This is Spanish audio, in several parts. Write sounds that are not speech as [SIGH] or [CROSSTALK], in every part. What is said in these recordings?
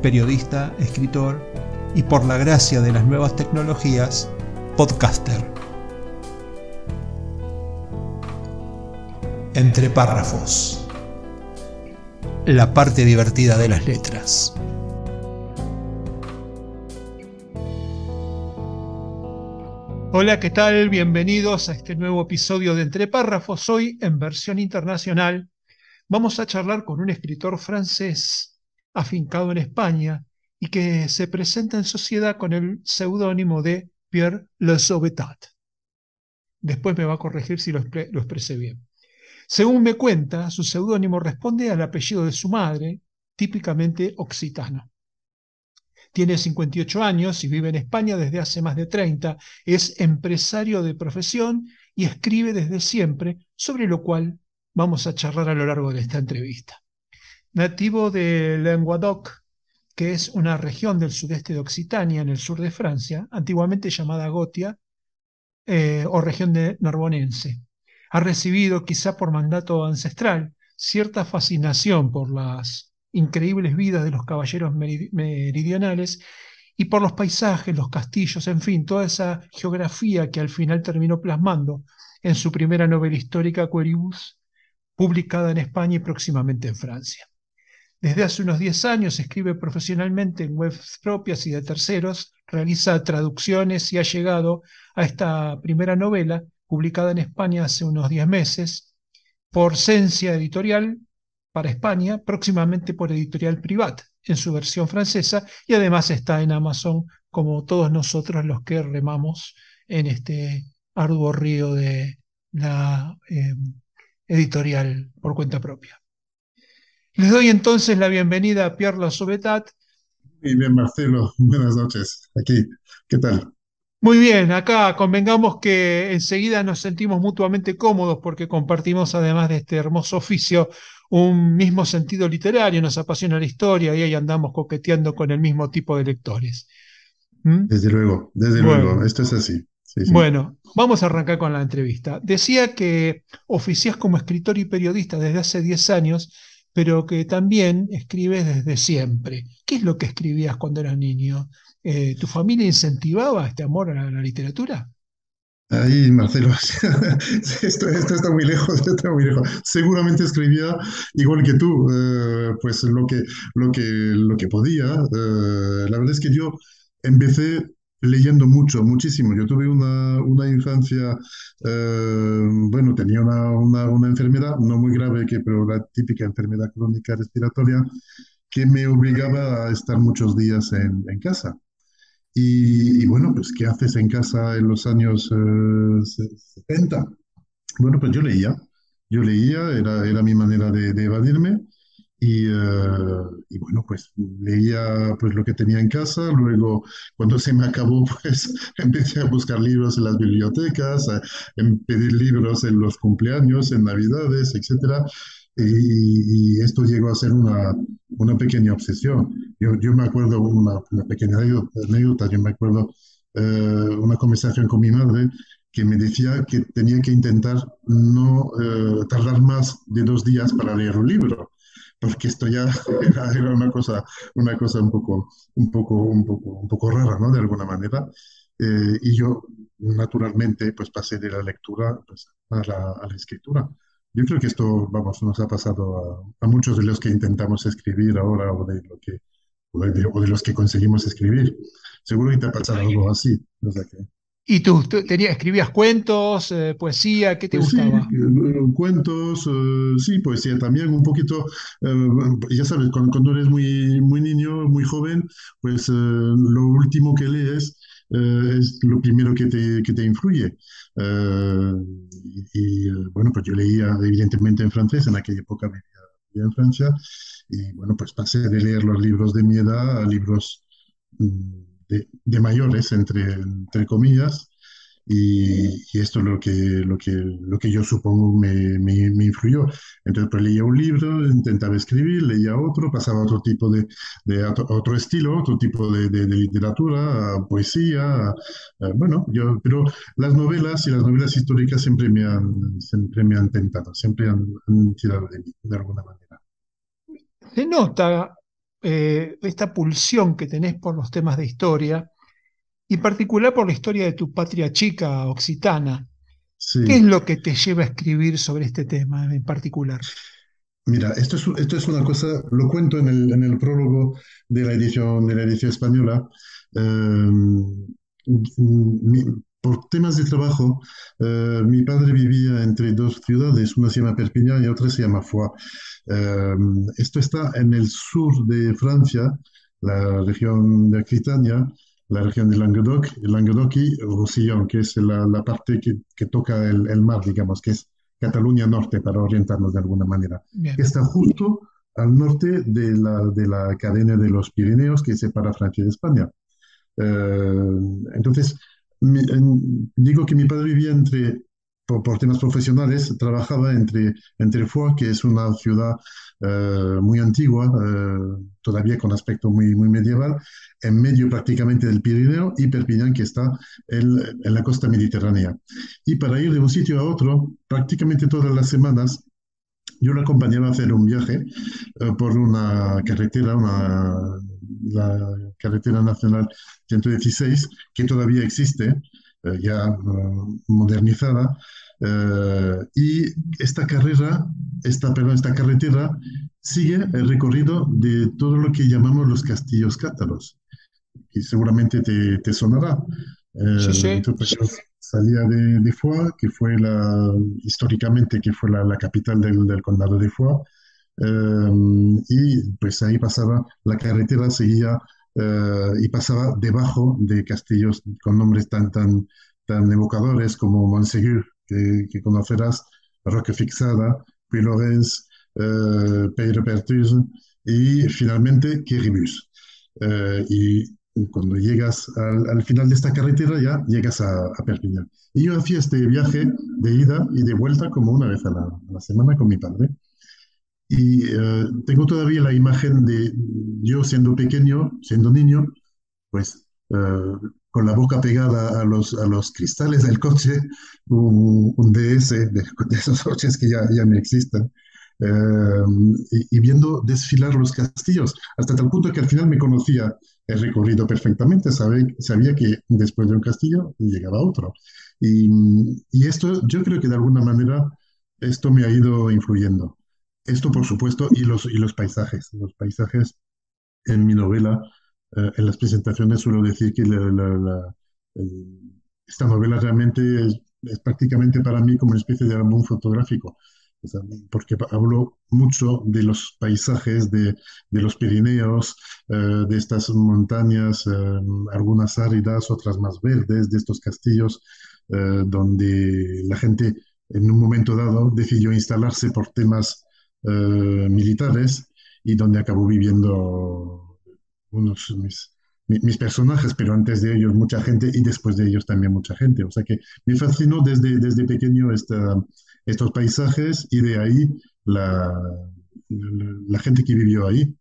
periodista, escritor y por la gracia de las nuevas tecnologías, podcaster. Entre párrafos. La parte divertida de las letras. Hola, ¿qué tal? Bienvenidos a este nuevo episodio de Entre párrafos. Hoy, en versión internacional, vamos a charlar con un escritor francés afincado en España y que se presenta en sociedad con el seudónimo de Pierre Le Sauvetat. Después me va a corregir si lo, expresé bien. Según me cuenta, su seudónimo responde al apellido de su madre, típicamente occitano. Tiene 58 años y vive en España desde hace más de 30. Es empresario de profesión y escribe desde siempre, sobre lo cual vamos a charlar a lo largo de esta entrevista nativo de Languedoc, que es una región del sudeste de Occitania, en el sur de Francia, antiguamente llamada Gotia, eh, o región de Narbonense. Ha recibido, quizá por mandato ancestral, cierta fascinación por las increíbles vidas de los caballeros meridionales y por los paisajes, los castillos, en fin, toda esa geografía que al final terminó plasmando en su primera novela histórica, Queribus, publicada en España y próximamente en Francia. Desde hace unos 10 años escribe profesionalmente en webs propias y de terceros, realiza traducciones y ha llegado a esta primera novela, publicada en España hace unos 10 meses, por Cencia Editorial para España, próximamente por Editorial Privat en su versión francesa, y además está en Amazon como todos nosotros los que remamos en este arduo río de la eh, editorial por cuenta propia. Les doy entonces la bienvenida a Pierre La Sobetat. Muy bien, Marcelo. [LAUGHS] Buenas noches. Aquí, ¿qué tal? Muy bien, acá convengamos que enseguida nos sentimos mutuamente cómodos porque compartimos, además de este hermoso oficio, un mismo sentido literario, nos apasiona la historia y ahí andamos coqueteando con el mismo tipo de lectores. ¿Mm? Desde luego, desde luego, esto es así. Bueno, vamos a arrancar con la entrevista. Decía que oficias como escritor y periodista desde hace 10 años pero que también escribes desde siempre. ¿Qué es lo que escribías cuando eras niño? Eh, ¿Tu familia incentivaba este amor a la, literatura? Ahí, Marcelo, [LAUGHS] esto, está muy lejos, está muy lejos. Seguramente escribía igual que tú, eh, pues lo que, lo que, lo que podía. Eh, la verdad es que yo empecé leyendo mucho, muchísimo. Yo tuve una, una infancia, eh, bueno, tenía una, una, una, enfermedad, no muy grave, que, pero la típica enfermedad crónica respiratoria, que me obligaba a estar muchos días en, en casa. Y, y, bueno, pues, ¿qué haces en casa en los años eh, 70? Bueno, pues yo leía. Yo leía, era, era mi manera de, de evadirme. Y, eh, y, bueno, pues leía pues lo que tenía en casa, luego cuando se me acabó, [LAUGHS] pues empecé a buscar libros en las bibliotecas, a, pedir libros en los cumpleaños, en Navidades, etc. Y, esto llegó a ser una, una pequeña obsesión. Yo, yo me acuerdo una, una pequeña anécdota, yo me acuerdo eh, una conversación con mi madre que me decía que tenía que intentar no eh, tardar más de dos días para leer un libro porque esto ya [LAUGHS] era, una cosa, una cosa un poco, un poco, un poco, un poco rara, ¿no? De alguna manera. Eh, y yo, naturalmente, pues pasé de la lectura pues, a, la, a, la, escritura. Yo creo que esto, vamos, nos ha pasado a, a, muchos de los que intentamos escribir ahora o de, lo que, o de, o de los que conseguimos escribir. Seguro que te ha pasado algo así. O sea que... ¿Y tú, tenías, escribías cuentos, eh, poesía? ¿Qué te pues gustaba? Sí, eh, cuentos, eh, sí, poesía también, un poquito, ya sabes, cuando, eres muy, muy niño, muy joven, pues lo último que lees es lo primero que te, que te influye. y, bueno, pues yo leía evidentemente en francés, en aquella época vivía, en Francia. Y bueno, pues pasé de leer los libros de mi edad a libros mm, de, de mayores, entre, entre comillas, y, esto es lo que, lo que, lo que yo supongo me, me, me, influyó. Entonces, pues leía un libro, intentaba escribir, leía otro, pasaba a otro tipo de, de otro estilo, otro tipo de, de, literatura, poesía, bueno, yo, pero las novelas y las novelas históricas siempre me han, siempre me han tentado, siempre han, han tirado de mí, de alguna manera. Se nota eh, esta pulsión que tenés por los temas de historia y particular por la historia de tu patria chica, occitana. ¿Qué es lo que te lleva a escribir sobre este tema en particular? Mira, esto es, esto es una cosa, lo cuento en el, en el prólogo de la edición, de la edición española. Em, por temas de trabajo, eh, mi padre vivía entre dos ciudades, una se llama Perpignan y otra se llama Foix. Em, esto está en el sur de Francia, la región de Aquitania, la región de Languedoc, Languedoc y Roussillon, que es la, la parte que, que toca el, el, mar, digamos, que es Cataluña Norte, para orientarnos de alguna manera. Que está justo al norte de la, de la cadena de los Pirineos que separa Francia de España. Eh, entonces, mi, en, digo que mi padre vivía entre por, temas profesionales, trabajaba entre, entre Foix, que es una ciudad eh, muy antigua, eh, todavía con aspecto muy, muy medieval, en medio prácticamente del Pirineo, y Perpignan, que está en la costa mediterránea. Y para ir de un sitio a otro, prácticamente todas las semanas, yo lo acompañaba a hacer un viaje uh, por una carretera, una, la carretera nacional 116, que todavía existe, uh, ya uh, modernizada, eh, y esta carrera, esta, perdón, esta carretera sigue el recorrido de todo lo que llamamos los castillos cátaros, y seguramente te, te sonará. Sí, sí. Entonces, salía de, de, Foix, que fue la, históricamente, que fue la, la capital del, del, condado de Foix, eh, y pues ahí pasaba, la carretera seguía eh, y pasaba debajo de castillos con nombres tan, tan, tan evocadores como Montsegur, que, conocerás, Roque Fixada, puis Lorenz, eh, Pedro Pertus y finalmente Quiribus. Eh, y cuando llegas al, al, final de esta carretera ya llegas a, a, Perpignan. Y yo hacía este viaje de ida y de vuelta como una vez a la, a la semana con mi padre. Y eh, tengo todavía la imagen de yo siendo pequeño, siendo niño, pues eh, con la boca pegada a los, a los cristales del coche, un, un DS de, de, esos coches que ya, ya no existen, eh, y, y, viendo desfilar los castillos, hasta tal punto que al final me conocía el recorrido perfectamente, sabía que después de un castillo llegaba otro. Y, esto yo creo que de alguna manera esto me ha ido influyendo. Esto, por supuesto, y los, y los paisajes. Los paisajes en mi novela eh, en las presentaciones suelo decir que esta novela realmente es, es, prácticamente para mí como una especie de álbum fotográfico, porque hablo mucho de los paisajes de, de los Pirineos, eh, de estas montañas, eh, algunas áridas, otras más verdes, de estos castillos, eh, donde la gente en un momento dado decidió instalarse por temas eh, militares y donde acabó viviendo unos mis, mis, personajes, pero antes de ellos mucha gente y después de ellos también mucha gente. O sea que me fascinó desde, desde pequeño esta, estos paisajes y de ahí la, la, la gente que vivió ahí.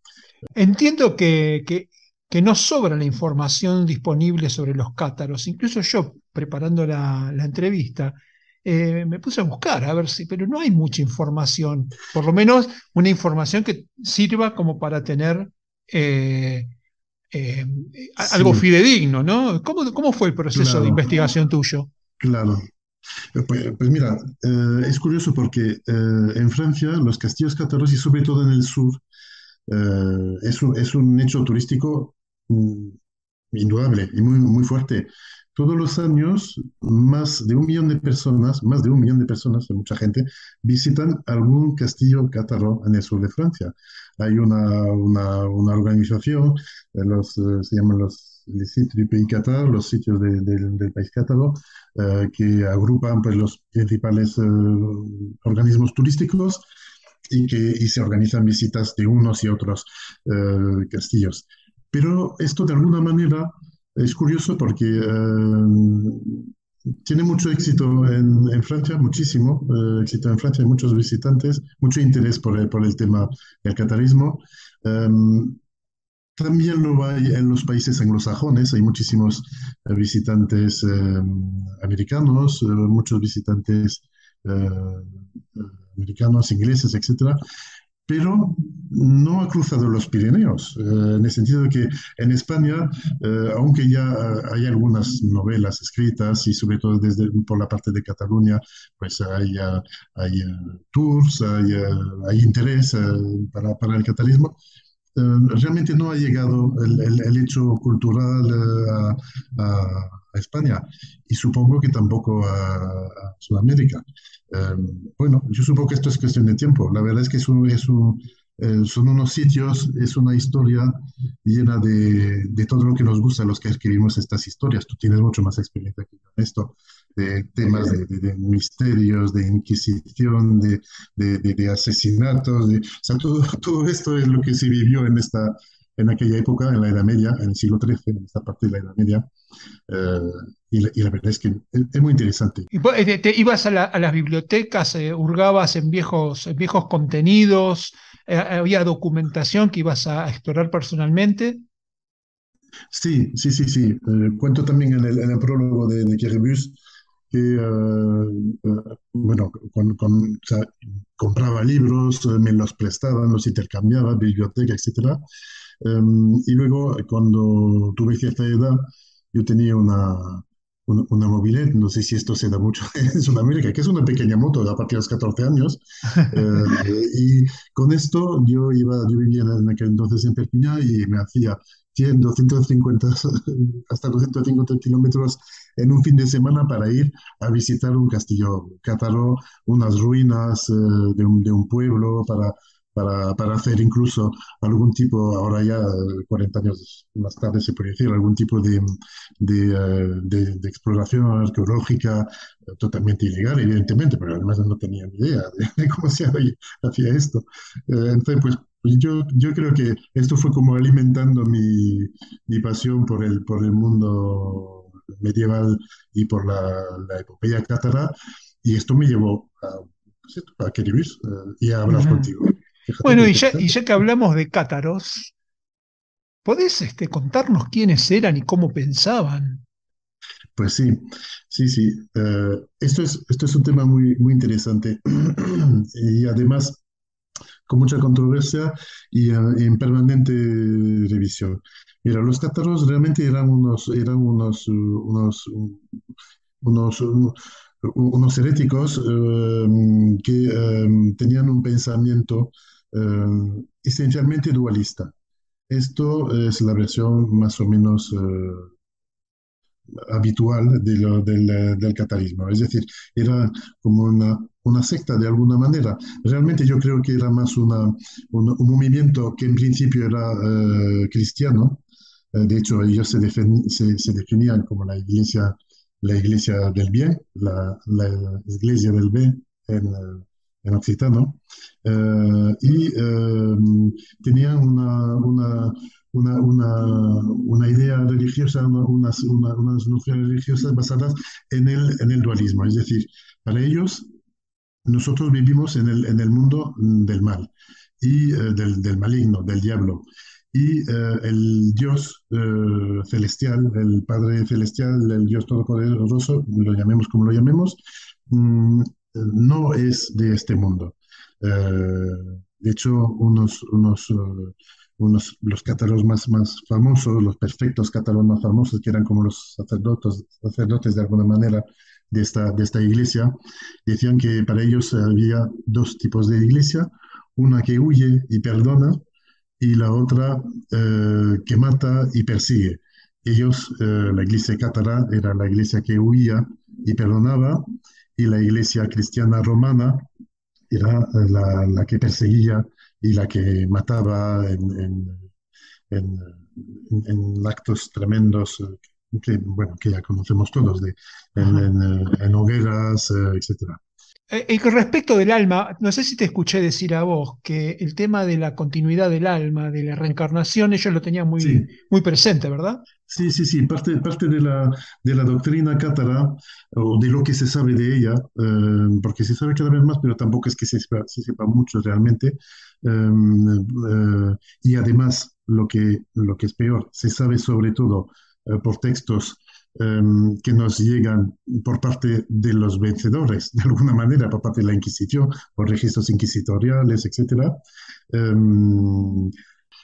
Entiendo que, que, que, no sobra la información disponible sobre los cátaros. Incluso yo, preparando la, la entrevista, eh, me puse a buscar, a ver si, pero no hay mucha información, por lo menos una información que sirva como para tener eh, eh, algo sí. fidedigno, ¿no? ¿Cómo, ¿Cómo, fue el proceso claro. de investigación tuyo? Claro. Pues, pues mira, eh, es curioso porque eh, en Francia los castillos cátaros y sobre todo en el sur eh, es un, es, un, hecho turístico mm, indudable y muy, muy fuerte. Todos los años, más de un millón de personas, más de un millón de personas, mucha gente, visitan algún castillo cátaro en el sur de Francia. Hay una, una, una organización, eh, los, eh, se llaman los les sites du pays catar, los sitios de, de, del país cátaro, eh, que agrupan pues, los principales eh, organismos turísticos y que y se organizan visitas de unos y otros eh, castillos. Pero esto de alguna manera es curioso porque eh, tiene mucho éxito en, en Francia, muchísimo eh, éxito en Francia, muchos visitantes, mucho interés por el, por el tema del catarismo. Em, también lo hay en los países anglosajones, hay muchísimos eh, visitantes em, americanos, eh, muchos visitantes eh, americanos, ingleses, etcétera, pero no ha cruzado los Pirineos, eh, en el sentido de que en España, eh, aunque ya hay algunas novelas escritas y sobre todo desde por la parte de Cataluña, pues hay, eh, hay tours, hay, hay interés para, para, el catalanismo, realmente no ha llegado el, el, el hecho cultural a, a, a, España y supongo que tampoco a, a Sudamérica. Eh, bueno, yo supongo que esto es cuestión de tiempo. La verdad es que es un, es un, eh, son unos sitios, es una historia llena de, de, todo lo que nos gusta los que escribimos estas historias. Tú tienes mucho más experiencia que en esto, de temas de, de, de misterios, de inquisición, de, de asesinatos. o sea, todo, [LAUGHS] todo esto es lo que se vivió en esta, en aquella época, en la Edad Media, en el siglo XIII, en esta parte de la Edad Media. Eh, y, la, y, la, verdad es que es, es muy interesante. ¿Y te, te ibas a, la, a, las bibliotecas, eh, hurgabas en viejos, en viejos contenidos? Eh, ¿Había documentación que ibas a explorar personalmente? Sí, sí, sí, sí. Eh, cuento también en el, en el prólogo de, de Queribus que, uh, bueno, con, con, o sea, compraba libros, me los prestaban, los intercambiaba, biblioteca, etcétera. Um, y luego, cuando tuve cierta edad, yo tenía una, una, una mobilette, no sé si esto se da mucho [LAUGHS] en Sudamérica, que es una pequeña moto a partir de los 14 años. [LAUGHS] eh, y con esto yo iba, yo vivía en aquel entonces en Perpiñán y me hacía 100, 250, [LAUGHS] hasta 250 kilómetros en un fin de semana para ir a visitar un castillo cátaro, unas ruinas eh, de, un, de un pueblo, para para, para, hacer incluso algún tipo, ahora ya 40 años más tarde se puede decir, algún tipo de, de, uh, de, de exploración arqueológica uh, totalmente ilegal, evidentemente, pero además no tenía ni idea de, [LAUGHS] cómo se hacía esto. Uh, entonces, pues, pues yo, yo creo que esto fue como alimentando mi, mi pasión por el, por el mundo medieval y por la, la epopeya cátara, y esto me llevó a, pues, a querer y a hablar uh -huh. contigo. Fíjate bueno, y ya, y ya, que hablamos de cátaros, ¿podés este, contarnos quiénes eran y cómo pensaban? Pues sí, sí, sí. Uh, esto, es, esto es un tema muy, muy interesante [CLEARS THROAT] y además con mucha controversia y uh, en permanente revisión. Mira, los cátaros realmente eran unos, eran unos, unos, unos, unos heréticos uh, que uh, tenían un pensamiento esencialmente dualista. Esto es la versión más o menos habitual de lo, del, del, catarismo. Es decir, era como una, una, secta de alguna manera. Realmente yo creo que era más una, un, movimiento que en principio era cristiano. de hecho, ellos se, se, se definían como la iglesia la iglesia del bien, la, iglesia del bien en, en occitano, y uh, tenía una, una, una, una, idea religiosa, unas, unas nociones religiosas basadas en el, en el dualismo. Es decir, para ellos, nosotros vivimos en el, en el mundo del mal y uh, del, del maligno, del diablo y uh, el Dios uh, celestial, el Padre celestial, el Dios todopoderoso, lo llamemos como lo llamemos, um, no es de este mundo. Uh, de hecho, unos, unos, unos, los cátaros más, más famosos, los perfectos cátaros más famosos, que eran como los sacerdotes, sacerdotes de alguna manera de esta, de esta iglesia, decían que para ellos había dos tipos de iglesia, una que huye y perdona, y la otra eh, que mata y persigue. Ellos, eh, la iglesia cátara era la iglesia que huía y perdonaba, y la iglesia cristiana romana era eh, la, la que perseguía y la que mataba en, en, en, en actos tremendos que, bueno, que ya conocemos todos, de, en, hogueras, etc. Eh, Y con respecto del alma, no sé si te escuché decir a vos que el tema de la continuidad del alma, de la reencarnación, ellos lo tenían muy, Sí, muy presente, ¿verdad? Sí, sí, sí, parte, parte de la, de la doctrina cátara o de lo que se sabe de ella, eh, porque se sabe cada vez más, pero tampoco es que se sepa, se sepa mucho realmente. eh, eh, y además, lo que, lo que es peor, se sabe sobre todo eh, por textos eh, que nos llegan por parte de los vencedores, de alguna manera, por parte de la Inquisición, por registros inquisitoriales. Eh,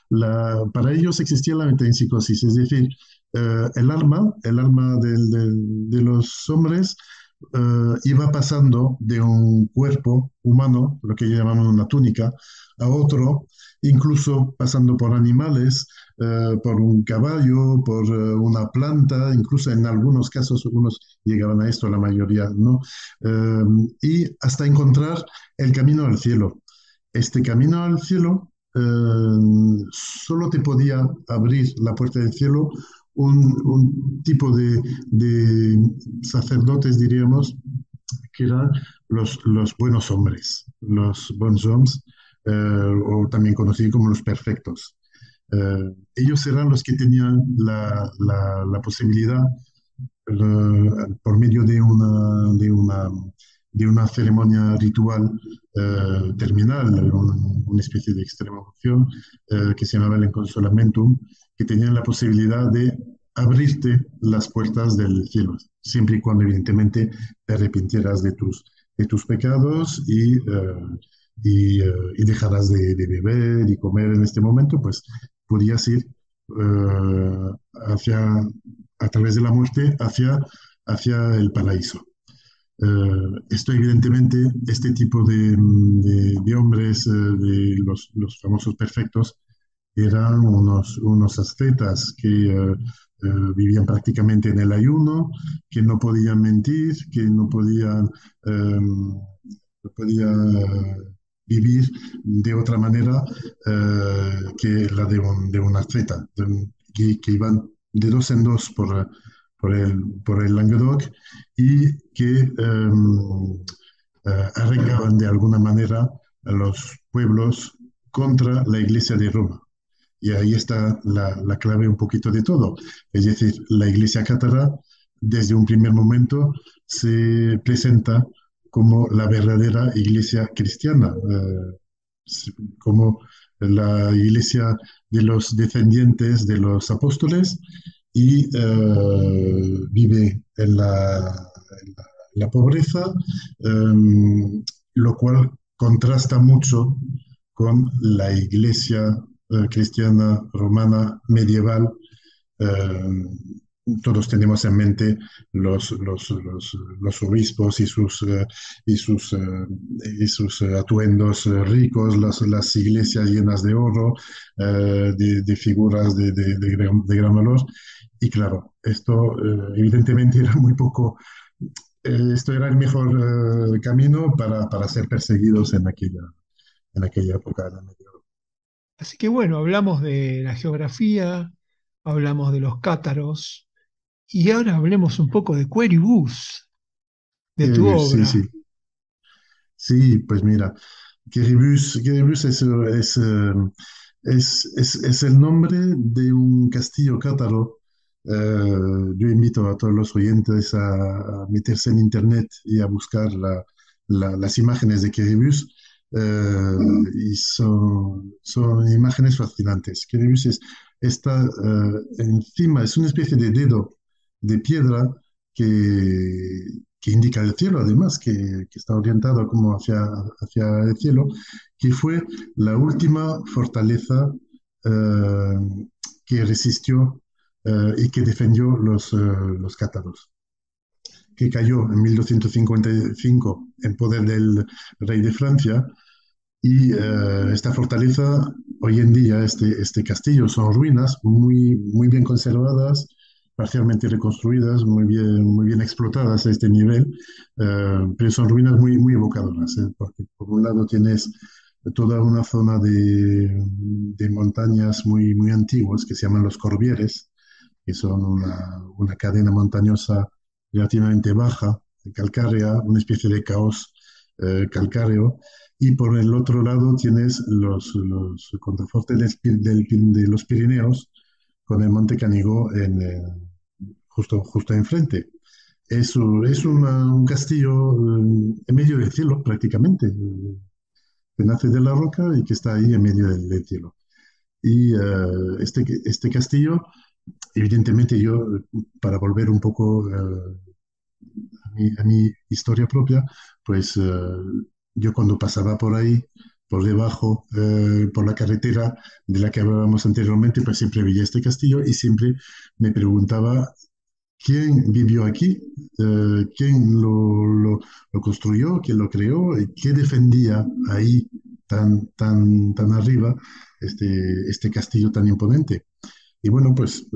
la- para ellos existía la metempsicosis, es decir, eh, el alma, el alma de los hombres eh, iba pasando de un cuerpo humano, lo que llamamos una túnica, a otro, incluso pasando por animales, eh, por un caballo, por eh, una planta, incluso en algunos casos algunos llegaban a esto, la mayoría no, Eh, y hasta encontrar el camino al cielo. Este camino al cielo eh, solo te podía abrir la puerta del cielo un, tipo de, sacerdotes, diríamos, que eran los, buenos hombres, los hommes, eh, o también conocidos como los perfectos. Eh, ellos eran los que tenían la, la, la posibilidad eh, por medio de una, de una, de una ceremonia ritual eh, terminal, un- una especie de extrema unción eh, que se llamaba el Consolamentum, que tenían la posibilidad de abrirte las puertas del cielo, siempre y cuando evidentemente te arrepintieras de tus, de tus pecados y, eh, y, eh, y dejaras de, de beber y comer en este momento, pues podías ir eh, hacia a través de la muerte hacia, hacia el paraíso. Eh, esto evidentemente, este tipo de, de- de hombres, de los, los famosos perfectos, eran unos, unos ascetas que eh, vivían prácticamente en el ayuno, que no podían mentir, que no podían, no podían eh, vivir de otra manera eh, que la de un, de un un- que, iban de dos en dos por, por el, por el Languedoc y que eh, eh, arreglaban de alguna manera a los pueblos contra la Iglesia de Roma. Y ahí está la, la clave un poquito de todo. Es decir, la Iglesia cátara desde un primer momento se presenta como la verdadera Iglesia cristiana, eh, como la Iglesia de los descendientes de los apóstoles y eh, vive en la, pobreza, em, lo cual contrasta mucho con la iglesia eh, cristiana romana medieval. Todos tenemos en mente los, los, los, obispos y sus, eh, y sus, eh, y sus eh, atuendos ricos, las, las iglesias llenas de oro, de, figuras de, de, gran, de valor. Y claro, esto evidentemente [LAUGHS] era muy poco, esto era el mejor camino para, para ser perseguidos en aquella, en aquella época de la medieval. Así que bueno, hablamos de la geografía, hablamos de los cátaros, y ahora hablemos un poco de Queribus, de tu Eh, sí, obra. sí, sí, pues mira, Quiribus, Quiribus es, es, eh, es, es, es el nombre de un castillo cátaro. Eh, yo invito a todos los oyentes a, a meterse en internet y a buscar la- la- las imágenes de Quiribus. eh, y son, son imágenes fascinantes. Quiribus es, está encima, es una especie de dedo de piedra que, que indica el cielo, además, que, que está orientado como hacia, hacia el cielo, que fue la última fortaleza eh, que resistió eh, y que defendió los, eh, los cátaros, que cayó en 1255 en poder del rey de Francia. Y eh, esta fortaleza, hoy en día, este, este castillo, son ruinas muy, muy bien conservadas, parcialmente reconstruidas, muy bien, muy bien explotadas a este nivel, eh, pero son ruinas muy, muy evocadoras, ¿eh? porque por un lado tienes toda una zona de, de montañas muy, muy antiguas que se llaman los Corbieres, que son una, una cadena montañosa relativamente baja, calcárea, una especie de caos eh, calcáreo, y por el otro lado tienes los, los contrafortes de los Pirineos con el Monte Canigó en, eh, justo, justo enfrente. Es, es un castillo en medio del cielo prácticamente, que nace de la roca y que está ahí en medio del, cielo. Y este, este castillo evidentemente yo, para volver un poco eh, a, mi, historia propia, pues eh, yo cuando pasaba por ahí, por debajo, eh, por la carretera de la que hablábamos anteriormente, pues siempre veía este castillo y siempre me preguntaba quién vivió aquí, quién lo, construyó, quién lo creó y qué defendía ahí tan, tan, tan arriba este, este castillo tan imponente. Y bueno, pues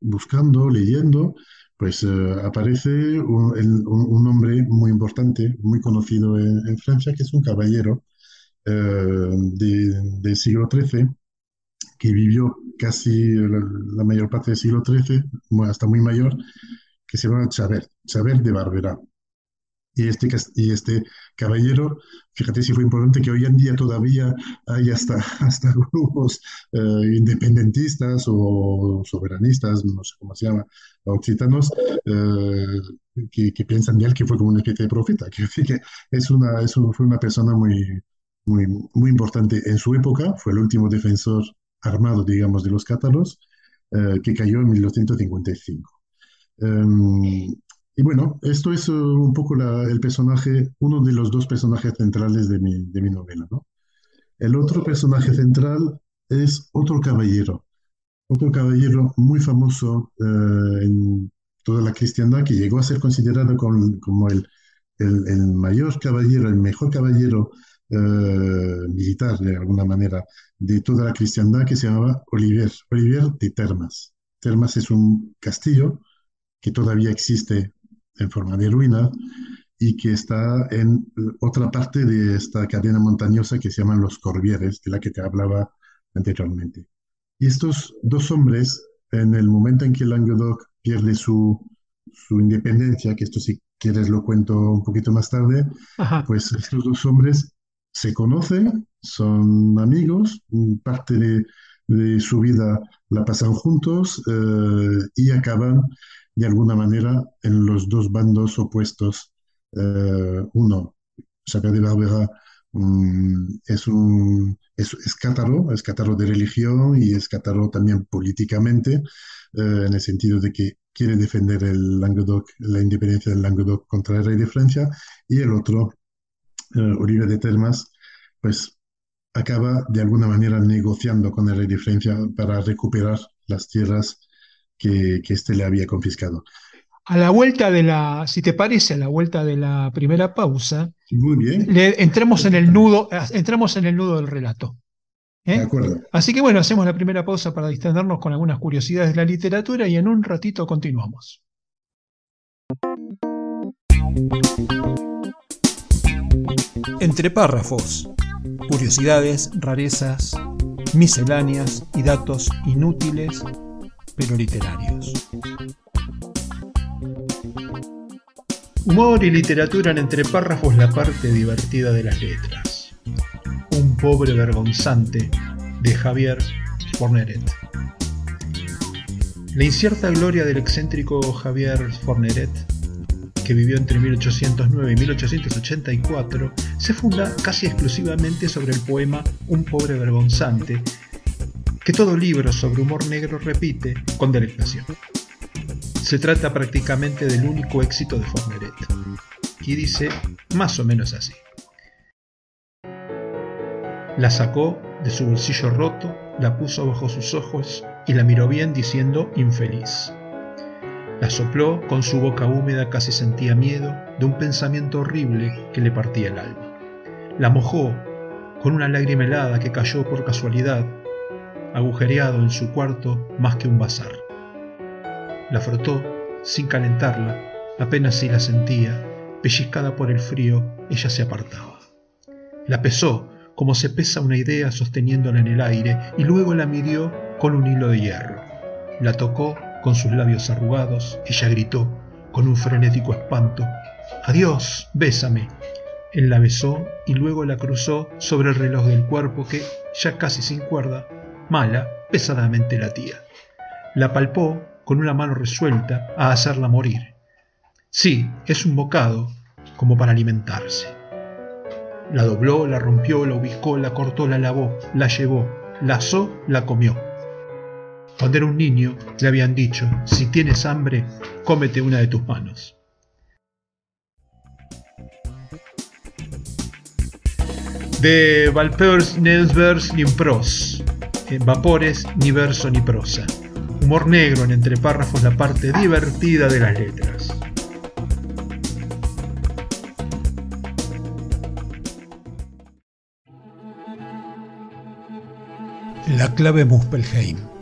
buscando, leyendo, pues eh, aparece un, un, hombre muy importante, muy conocido en, Francia, que es un caballero eh, del siglo XIII, que vivió casi la, mayor parte del siglo XIII, hasta muy mayor, que se llama Chabert, Chabert de Barbera. Y este, y este caballero, fíjate si fue importante que hoy en día todavía hay hasta, [LAUGHS] hasta grupos eh, independentistas o soberanistas, no sé cómo se llama, occitanos, eh, que, que, piensan de él que fue como una especie de profeta. [LAUGHS] Que, que es una, es fue una persona muy, muy, muy importante en su época, fue el último defensor armado, digamos, de los cátaros, eh, que cayó en 1255. Y bueno, esto es uh, un poco el personaje, uno de los dos personajes centrales de mi, de mi novela, ¿no? El otro personaje central es otro caballero, otro caballero muy famoso eh, en toda la cristiandad que llegó a ser considerado como el, el, el, mayor caballero, el mejor caballero eh, militar, de alguna manera, de toda la cristiandad que se llamaba Oliver, Oliver de Termas. Termas es un castillo que todavía existe en forma de ruina y que está en otra parte de esta cadena montañosa que se llaman los Corbieres, de la que te hablaba anteriormente. Y estos dos hombres, en el momento en que Languedoc pierde su, su independencia, que esto si quieres lo cuento un poquito más tarde, pues estos dos hombres se conocen, son amigos, parte de, de su vida la pasan juntos eh, y acaban de alguna manera en los dos bandos opuestos. Eh, uno, Chapelle de Barbera mm, es un es, cátaro, es cátaro de religión y es cátaro también políticamente, eh, en el sentido de que quiere defender el Languedoc, la independencia del Languedoc contra el rey de Francia, y el otro, eh, Oliver de Termas, pues acaba de alguna manera negociando con el rey de Francia para recuperar las tierras que, que éste le había confiscado. A la vuelta de la, si te parece, a la vuelta de la primera pausa, Muy bien. entremos en el nudo, entremos en el nudo del relato. ¿eh? De acuerdo. Así que bueno, hacemos la primera pausa para distendernos con algunas curiosidades de la literatura y en un ratito continuamos. Entre párrafos, curiosidades, rarezas, misceláneas y datos inútiles pero literarios. Humor y literatura en entre párrafos la parte divertida de las letras. Un pobre vergonzante de Javier Forneret. La incierta gloria del excéntrico Javier Forneret, que vivió entre 1809 y 1884, se funda casi exclusivamente sobre el poema Un pobre vergonzante, que todo libro sobre humor negro repite con delectación. Se trata prácticamente del único éxito de Forneret, y dice más o menos así. La sacó de su bolsillo roto, la puso bajo sus ojos y la miró bien diciendo infeliz. La sopló con su boca húmeda, casi sentía miedo de un pensamiento horrible que le partía el alma. La mojó con una lágrima helada que cayó por casualidad agujereado en su cuarto más que un bazar. La frotó sin calentarla, apenas si la sentía, pellizcada por el frío, ella se apartaba. La pesó como se pesa una idea sosteniéndola en el aire y luego la midió con un hilo de hierro. La tocó con sus labios arrugados, ella gritó con un frenético espanto, Adiós, bésame. Él la besó y luego la cruzó sobre el reloj del cuerpo que, ya casi sin cuerda, mala, pesadamente latía. La palpó con una mano resuelta a hacerla morir. Sí, es un bocado, como para alimentarse. La dobló, la rompió, la ubicó, la cortó, la lavó, la llevó, la asó, la comió. Cuando era un niño, le habían dicho, si tienes hambre, cómete una de tus manos. De Valpers Nelsvers ni pros, en vapores ni verso ni prosa. Humor negro en entre párrafos la parte divertida de las letras. La clave Muspelheim.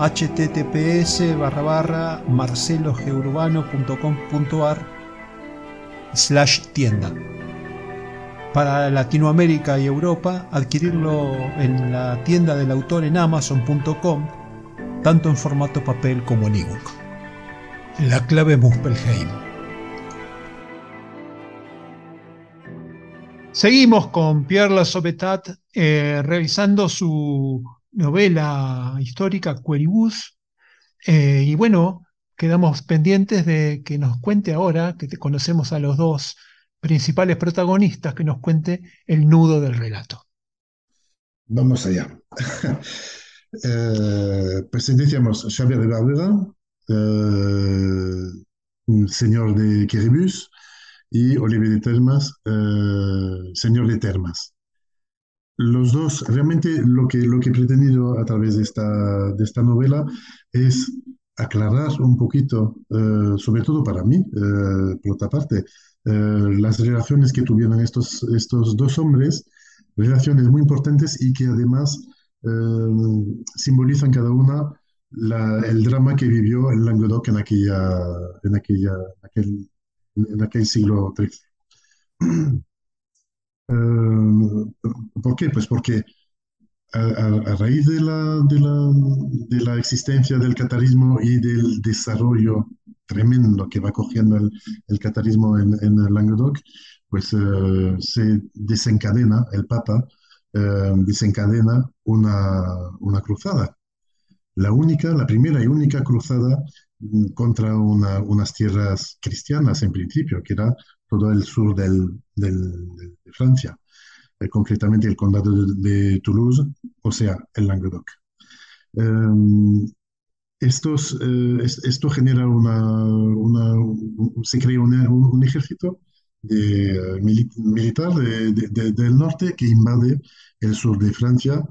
https barra barra marcelogeurbano.com.ar slash tienda. Para Latinoamérica y Europa, adquirirlo en la tienda del autor en amazon.com, tanto en formato papel como en ebook. La clave Muspelheim. Seguimos con Pierre Lasopetat eh, revisando su novela histórica Queribus. Eh, y bueno, quedamos pendientes de que nos cuente ahora, que te conocemos a los dos, principales protagonistas que nos cuente el nudo del relato. Vamos allá. [LAUGHS] eh, Xavier de Barbera, eh, señor de Quiribus, y Olivier de Termas, eh, señor de Termas. Los dos, realmente lo que, lo que he pretendido a través de esta, de esta novela es aclarar un poquito, eh, sobre todo para mí, eh, por otra parte, eh, las relaciones que tuvieron estos, estos dos hombres, relaciones muy importantes y que además simbolizan cada una el drama que vivió el Languedoc en, aquella, en, aquella, aquel, en aquel siglo XIII. [CLEARS THROAT] Eh, ¿Por qué? Pues porque a, raíz de la, de, la, de la, existencia del catarismo y del desarrollo tremendo que va cogiendo el, el catarismo en, en, el Languedoc, pues eh, se desencadena, el Papa eh, desencadena una, una, cruzada. La única, la primera y única cruzada mm, contra una, unas tierras cristianas en principio, que era todo el sur del, de Francia. Eh, concretamente el condado de, Toulouse, o sea, el Languedoc. Em, eh, esto genera una, se crea un, ejército militar del norte que invade el sur de Francia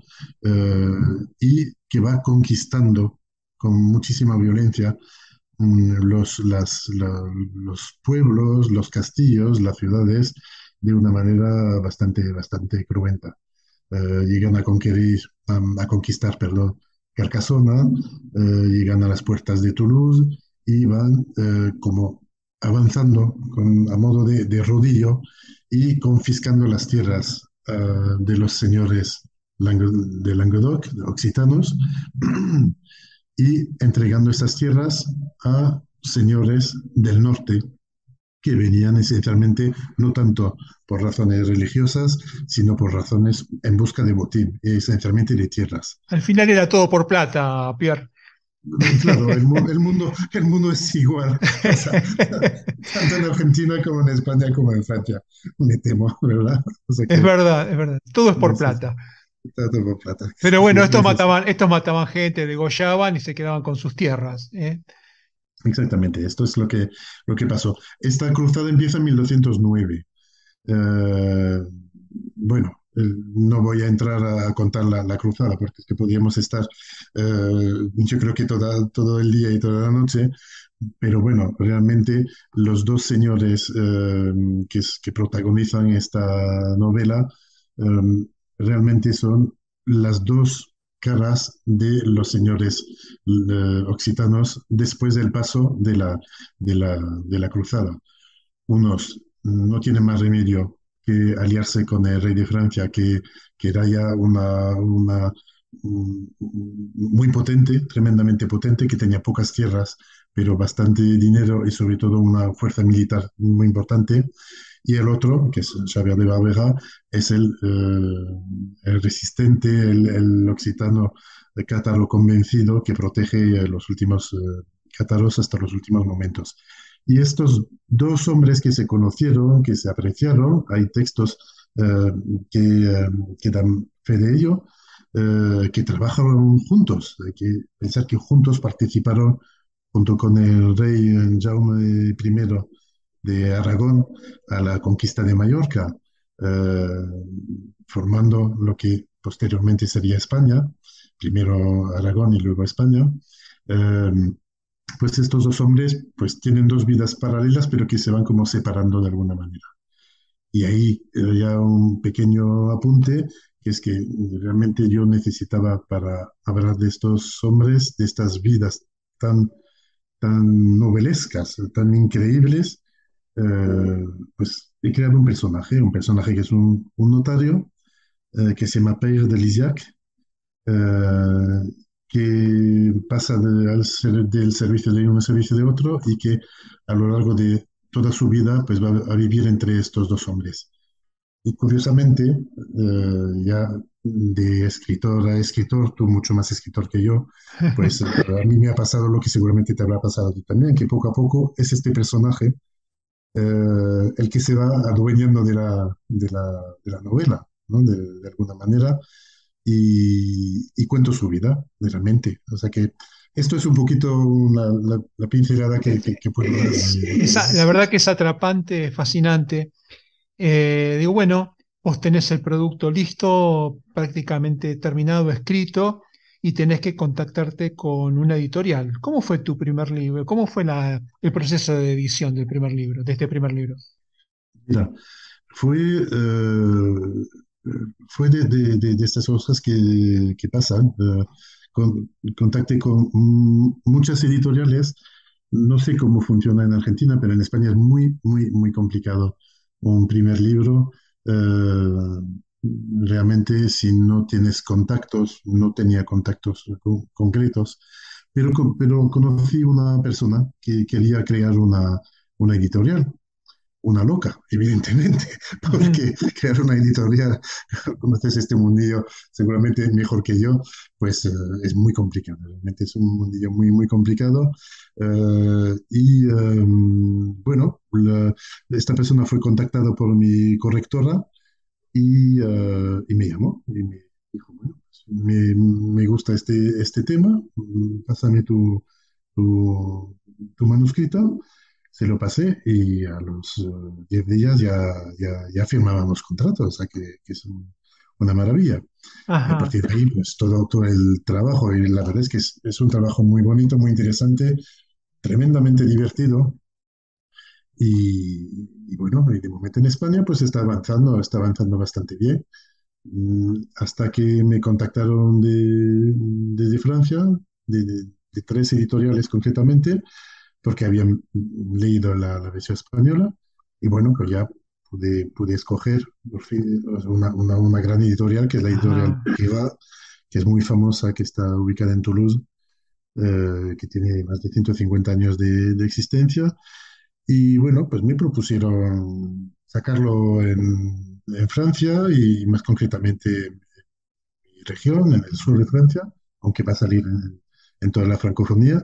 eh, y que va conquistando con muchísima violencia mm, los, los pueblos, los castillos, las ciudades de una manera bastante, bastante cruenta. Eh, llegan a, conquistar, a, conquistar perdón, Carcassona, eh, llegan a las puertas de Toulouse y van eh, como avanzando con, a modo de, de, rodillo y confiscando las tierras de los señores de Languedoc, occitanos, [CLEARS THROAT] y entregando estas tierras a señores del norte que venían esencialmente no tanto por razones religiosas, sino por razones en busca de botín, esencialmente de tierras. Al final era todo por plata, Pierre. Claro, el, mundo, [LAUGHS] el mundo es igual, tanto en Argentina como en España como en Francia, me temo, ¿verdad? es verdad, es verdad, todo es por plata. Por plata. Pero bueno, estos mataban, estos mataban gente, degollaban y se quedaban con sus tierras. ¿eh? Exactamente, esto es lo que, lo que pasó. Esta cruzada empieza en 1209. Eh, bueno, no voy a entrar a, contar la, la cruzada porque es que podríamos estar, eh, yo creo que toda, todo el día y toda la noche, pero bueno, realmente los dos señores eh, que, que protagonizan esta novela eh, realmente son las dos caras de los señores eh, occitanos después del paso de la, de la, de la cruzada. Unos no tienen más remedio que aliarse con el rey de Francia, que, que era ya una, una, mm, muy potente, tremendamente potente, que tenía pocas tierras, pero bastante dinero y sobre todo una fuerza militar muy importante. Y el otro, que es Xavier de Barbera, es el, eh, el resistente, el, el occitano eh, cátaro convencido que protege eh, los últimos eh, cátaros hasta los últimos momentos. Y estos dos hombres que se conocieron, que se apreciaron, hay textos eh, que, eh, que dan fe de ello, eh, que trabajaron juntos, hay que pensar que juntos participaron junto con el rey eh, Jaume I de Aragón a la conquista de Mallorca, eh, formando lo que posteriormente sería España, primero Aragón y luego España. Eh, pues estos dos hombres pues tienen dos vidas paralelas, pero que se van como separando de alguna manera. Y ahí eh, ya un pequeño apunte, que es que realmente yo necesitaba para hablar de estos hombres, de estas vidas tan, tan novelescas, tan increíbles, eh, pues he creado un personaje, un personaje que es un, un notario, eh, que se llama Pierre de Lisiac, eh, que pasa de- al ser- del servicio de uno al servicio de otro y que a lo largo de toda su vida pues va a vivir entre estos dos hombres. Y curiosamente, eh, ya de escritor a escritor, tú mucho más escritor que yo, pues [LAUGHS] a mí me ha pasado lo que seguramente te habrá pasado a ti también, que poco a poco es este personaje eh, el que se va adueñando de la, de la, de la novela, ¿no? De, de alguna manera, y, y cuento su vida, realmente. O sea que esto es un poquito una- la, la pincelada que, que- que puedo dar la verdad que es atrapante, fascinante. Eh, digo, bueno, vos tenés el producto listo, prácticamente terminado, escrito, y tenés que contactarte con una editorial. ¿Cómo fue tu primer libro? ¿Cómo fue la- el proceso de edición del primer libro, de este primer libro? Mira, fue, eh, fue de, de- de- de estas cosas que, que pasan. eh, con- contacté con muchas editoriales. No sé cómo funciona en Argentina, pero en España es muy, muy, muy complicado un primer libro. eh, realmente, si no tienes contactos, no tenía contactos co- concretos, pero, pero conocí una persona que quería crear una, una editorial una loca, evidentemente, [LAUGHS] porque crear una editorial, [LAUGHS] conoces este mundillo seguramente mejor que yo, pues eh, es muy complicado, realmente es un mundillo muy, muy complicado. Eh, y eh, bueno, la- esta persona fue contactada por mi correctora y, eh, y me llamó y me dijo, bueno, pues, me, me gusta este, este tema, mm, pásame tu, tu, tu manuscrito. Se lo pasé y a los eh, 10 días ya, ya, ya firmábamos contratos, o sea que, que es un- una maravilla. Y a Ajá, partir de ahí, pues todo, todo el trabajo, y la verdad es que es, es un trabajo muy bonito, muy interesante, tremendamente divertido. Y, y bueno, y de momento en España, pues está avanzando, está avanzando bastante bien. Mm, hasta que me contactaron de, desde Francia, de, de- de tres editoriales concretamente, porque habían leído la, la versión española, y bueno, pues ya pude, pude escoger por fin, una, una, una gran editorial, que es la editorial Priva, que es muy famosa, que está ubicada en Toulouse, eh, que tiene más de 150 años de, de existencia, y bueno, pues me propusieron sacarlo en, Francia y más concretamente en mi región, en el sur de Francia, aunque va a salir en, toda la francofonía.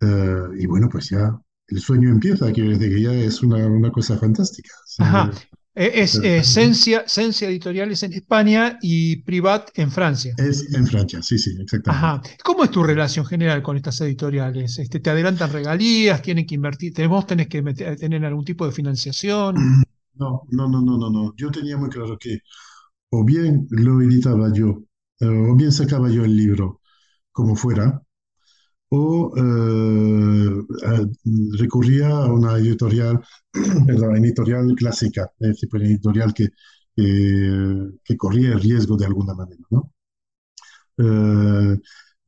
Eh, y bueno, pues ya el sueño empieza, quiero decir que ya es una, una cosa fantástica. Ajá. Eh, es eh, Cencia, Editoriales en España y Privat en Francia. Es en Francia, sí, sí, exactamente. Ajá. ¿Cómo es tu relación general con estas editoriales? Este, ¿Te adelantan regalías? ¿Tienen que invertir? ¿Vos tenés que tener algún tipo de financiación? [CLEARS THROAT] No, no, no, no, no, no. Yo tenía muy claro que o bien lo editaba yo, eh, o bien sacaba yo el libro como fuera, o eh, recurría a una editorial, [CLEARS THROAT] perdón, editorial clásica, es decir, una editorial que, que corría el riesgo de alguna manera, ¿no?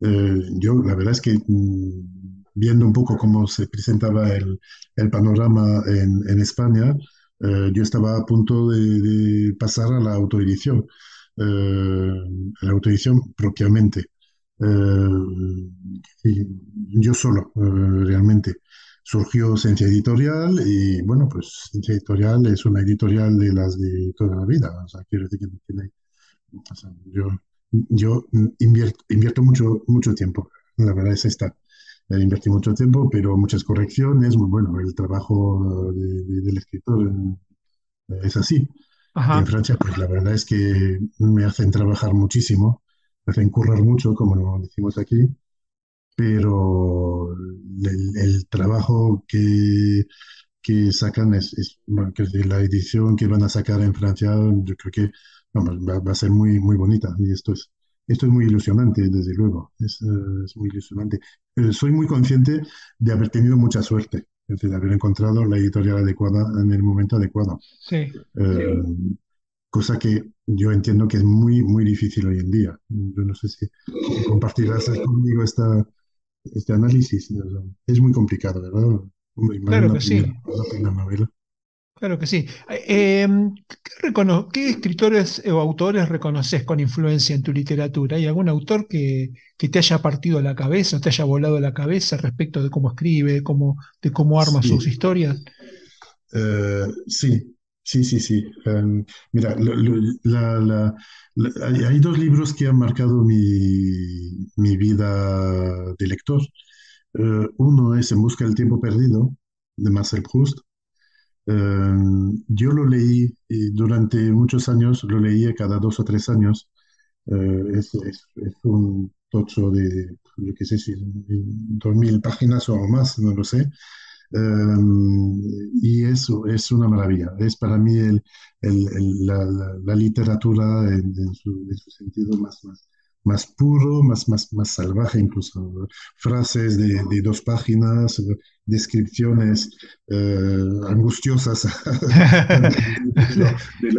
Eh, yo, la verdad es que mm, viendo un poco cómo se presentaba el, el panorama en, en España, eh, yo estaba a punto de, pasar a la autoedición, eh, a la autoedición propiamente. Eh, yo solo, realmente. Surgió Ciencia Editorial y bueno, pues Ciencia Editorial es una editorial de las de toda la vida. O sea, quiero decir que no tiene. yo yo invierto, invierto mucho, mucho tiempo, la verdad es esta. invertí mucho tiempo, pero muchas correcciones, bueno, el trabajo del escritor es así. En Francia, pues la verdad es que me hacen trabajar muchísimo, hacen currar mucho, como decimos aquí, pero el, trabajo que, que sacan es, de la edición que van a sacar en Francia, yo creo que va, a ser muy, muy bonita y esto es, esto es muy ilusionante, desde luego, es, eh, es muy ilusionante. soy muy consciente de haber tenido mucha suerte es decir, haber encontrado la editorial adecuada en el momento adecuado. Sí. Eh, cosa que yo entiendo que es muy, muy difícil hoy en día. Yo no sé si compartirás conmigo esta, este análisis. Es muy complicado, ¿verdad? claro que sí. Claro que sí. ¿qué, escritores o autores reconoces con influencia en tu literatura? ¿Hay algún autor que, te haya partido la cabeza o te haya volado la cabeza respecto de cómo escribe, de cómo, de cómo arma sus historias? Eh, sí, sí, sí, sí. Em, mira, hay, dos libros que han marcado mi, vida de lector. Eh, uno es En busca del tiempo perdido, de Marcel Proust eh, yo lo leí durante muchos años, lo leía cada dos o tres años. Eh, es, es, un tocho de, yo qué sé, si dos mil páginas o más, no lo sé. Eh, y eso es una maravilla. Es para mí el, el, la, la, literatura en, su, en, su, sentido más, más, más puro, más, más, más salvaje incluso. Frases de, de dos páginas, descripciones angustiosas [LAUGHS] de,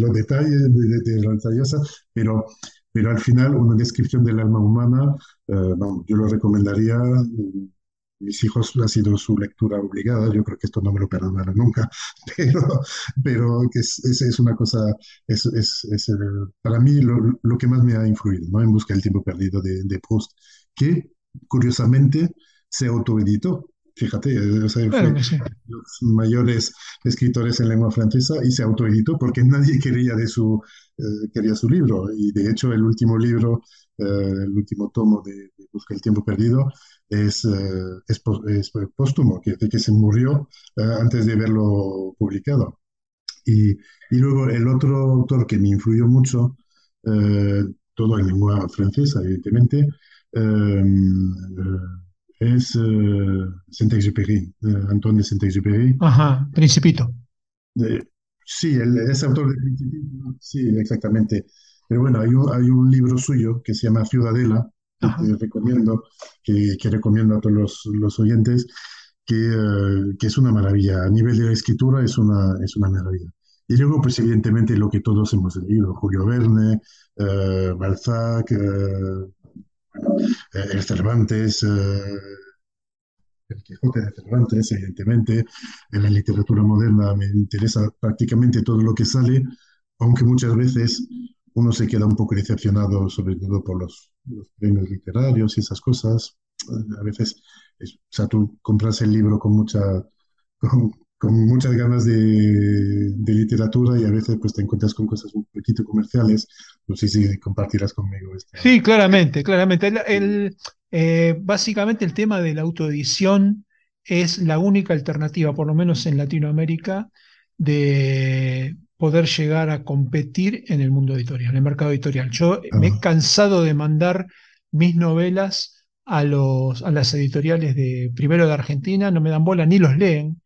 los detalles, de, lo detallosa, pero, pero al final una descripción del alma humana, eh, yo lo recomendaría mis hijos ha sido su lectura obligada, yo creo que esto no me lo perdonarán nunca, [LAUGHS] pero, pero que es, es, una cosa, es, es eh, para mí lo, lo, que más me ha influido, ¿no? En busca del tiempo perdido de, de Proust, que curiosamente se autoeditó. Fíjate, o sea, fue los mayores escritores en lengua francesa y se autoeditó porque nadie quería de su, eh, quería su libro. Y de hecho el último libro, eh, el último tomo de, de Busca el tiempo perdido, es, eh, es, póstumo, que, que se murió antes de verlo publicado. Y, y, luego el otro autor que me influyó mucho, todo en lengua francesa, evidentemente, es Saint-Exupéry, Antoine de Saint-Exupéry. Ajá, Principito. sí, el, es autor de Principito, sí, exactamente. Pero bueno, hay un, hay un libro suyo que se llama Ciudadela, que recomiendo, que, que, recomiendo a todos los, los oyentes, que, eh, que, es una maravilla. A nivel de la escritura es una, es una maravilla. Y luego, pues evidentemente lo que todos hemos leído, Julio Verne, uh, Balzac, uh, el Cervantes, el Quijote de Cervantes, evidentemente. En la literatura moderna me interesa prácticamente todo lo que sale, aunque muchas veces uno se queda un poco decepcionado, sobre todo por los, premios literarios y esas cosas. A veces, o sea, tú compras el libro con mucha, [LAUGHS] muchas ganas de, literatura y a veces pues te encuentras con cosas un poquito comerciales. No sé si compartirás conmigo. Sí, claramente, claramente. El, eh, básicamente el tema de la autoedición es la única alternativa, por lo menos en Latinoamérica, de poder llegar a competir en el mundo editorial, en el mercado editorial. Yo me he Ah, cansado de mandar mis novelas a, los, a las editoriales de primero de Argentina, no me dan bola, ni los leen,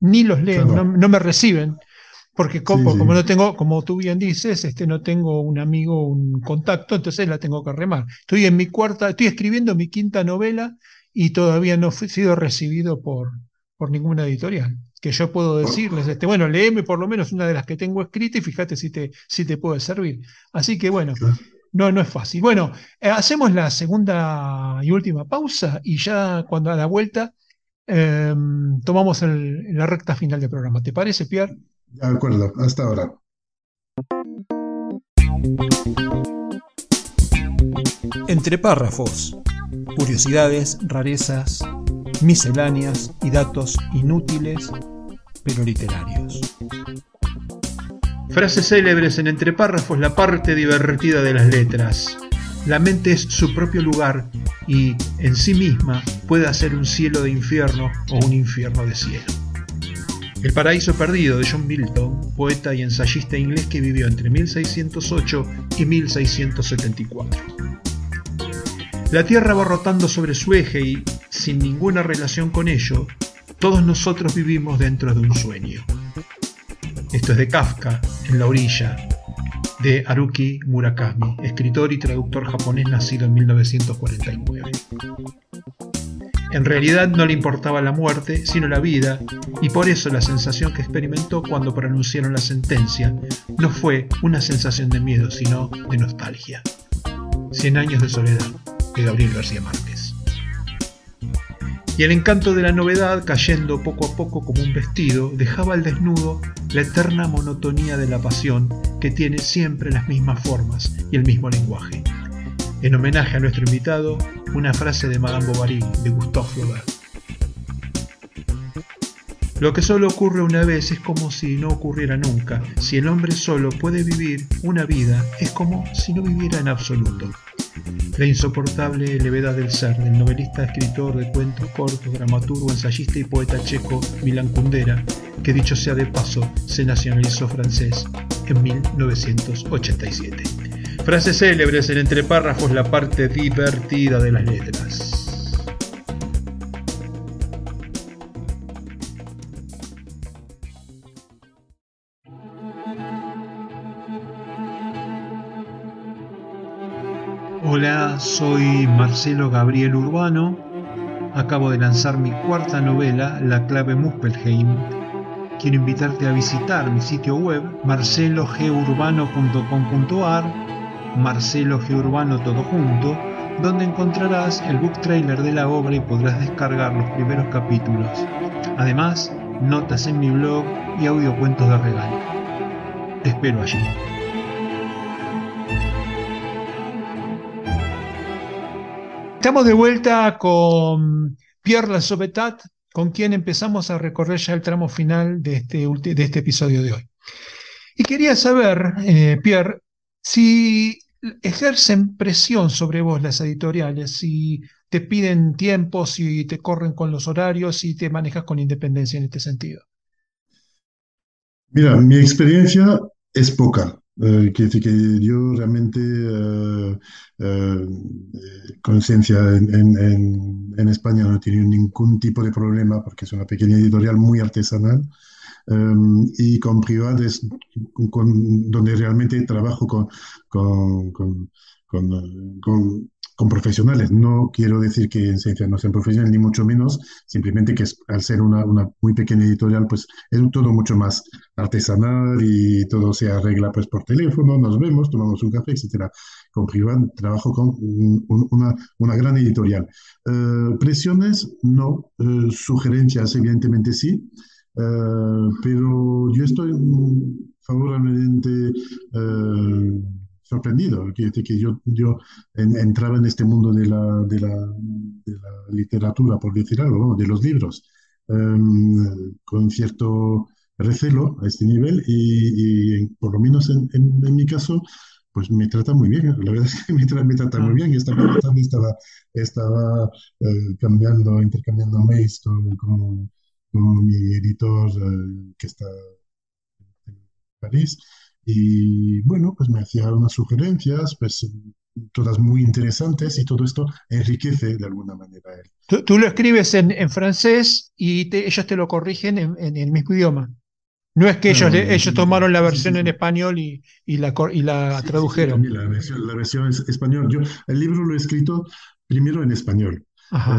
ni los leen, no, claro, no me reciben, porque sí, como, no tengo, como tú bien dices, este, no tengo un amigo, un contacto, entonces la tengo que remar. Estoy en mi cuarta, estoy escribiendo mi quinta novela y todavía no he sido recibido por, por ninguna editorial. Que yo puedo decirles, este, bueno, léeme por lo menos una de las que tengo escrita y fíjate si te, si te puede servir. Así que bueno, no, no es fácil. Bueno, eh, hacemos la segunda y última pausa y ya cuando a la vuelta eh, tomamos el- la recta final del programa. ¿Te parece, Pierre? de acuerdo, hasta ahora. Entre párrafos, curiosidades, rarezas, misceláneas y datos inútiles pero literarios. Frases célebres en entre párrafos, la parte divertida de las letras. La mente es su propio lugar y en sí misma puede hacer un cielo de infierno o un infierno de cielo. El paraíso perdido de John Milton, poeta y ensayista inglés que vivió entre 1608 y 1674. La Tierra va rotando sobre su eje y, sin ninguna relación con ello, todos nosotros vivimos dentro de un sueño. Esto es de Kafka, en la orilla, de Haruki Murakami, escritor y traductor japonés nacido en 1949. En realidad no le importaba la muerte, sino la vida, y por eso la sensación que experimentó cuando pronunciaron la sentencia no fue una sensación de miedo, sino de nostalgia. Cien años de soledad, de Gabriel García Márquez. Y el encanto de la novedad, cayendo poco a poco como un vestido, dejaba al desnudo la eterna monotonía de la pasión que tiene siempre las mismas formas y el mismo lenguaje. En homenaje a nuestro invitado, una frase de Madame Bovary de Gustave Flaubert. Lo que solo ocurre una vez es como si no ocurriera nunca. Si el hombre solo puede vivir una vida, es como si no viviera en absoluto. La insoportable levedad del ser del novelista, escritor de cuentos cortos, dramaturgo, ensayista y poeta checo Milan Kundera, que dicho sea de paso, se nacionalizó francés en 1987. Frases célebres en entre párrafos, la parte divertida de las letras. Hola, soy Marcelo Gabriel Urbano. Acabo de lanzar mi cuarta novela, La clave Muspelheim. Quiero invitarte a visitar mi sitio web marcelogeurbano.com.ar, Marcelo G. Urbano todo junto, donde encontrarás el book trailer de la obra y podrás descargar los primeros capítulos. Además, notas en mi blog y audiocuentos de regalo. Te espero allí. Estamos de vuelta con Pierre Lasobetat, con quien empezamos a recorrer ya el tramo final de este, de este episodio de hoy. Y quería saber, eh, Pierre, si ejercen presión sobre vos las editoriales, si te piden tiempo, si te corren con los horarios, si te manejas con independencia en este sentido. Mira, mi experiencia es poca. Eh, quiere decir que yo realmente, eh, eh, conciencia en, en- en- España no tenido ningún tipo de problema porque es una pequeña editorial muy artesanal eh, y con privades con- donde realmente trabajo con, con, con- con, eh, con- con profesionales. No quiero decir que en ciencia no sean profesionales, ni mucho menos, simplemente que es- al ser una, una muy pequeña editorial, pues es todo mucho más artesanal y todo se arregla pues por teléfono, nos vemos, tomamos un café, etcétera. Con privado trabajo con un- un- una, una gran editorial. Eh, presiones, no. Eh, sugerencias, evidentemente sí. Pero yo estoy mm, favorablemente sorprendido. Decir que yo, yo en- entraba en este mundo de la, de la, de la literatura, por decir algo, ¿no? de los libros, em, con cierto recelo a este nivel y, y por lo menos en, en- en mi caso, pues me trata muy bien. La verdad [LAUGHS] es que me, tra- me trata muy Ah, bien. Esta tarde estaba, estaba eh, cambiando, intercambiando mails con, con- con mi editor eh, que está París. Y bueno, pues me hacía unas sugerencias, pues todas muy interesantes y todo esto enriquece de alguna manera él. Tú, tú lo escribes en, en francés y te, ellos te lo corrigen en, en, el mismo idioma. No es que ellos, Claro, ellos tomaron la sí, sí, versión en sí. español y, y la, y la Sí, sí, sí, tradujeron. la versión, la versión es español. Yo el libro lo he escrito primero en español. Eh,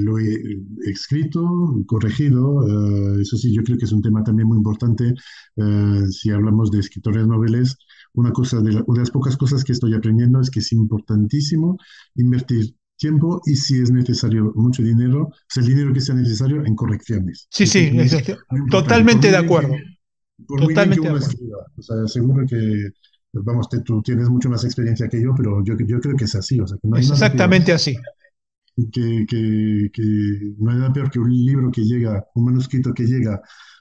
lo he escrito, corregido. eh, eso sí, yo creo que es un tema también muy importante. eh, si hablamos de escritores noveles, una cosa de, la- una de las pocas cosas que estoy aprendiendo es que es importantísimo invertir tiempo y si es necesario mucho dinero, sea, el dinero que sea necesario en correcciones. Sí, sí, es totalmente de que acuerdo. por muy bien que Totalmente uno escriba, o sea, seguro que, vamos, te- tú tienes mucho más experiencia que yo, pero yo, yo creo que es así, o sea, que no hay exactamente así. Que, que, que no hay nada peor que un libro que llega, un manuscrito que llega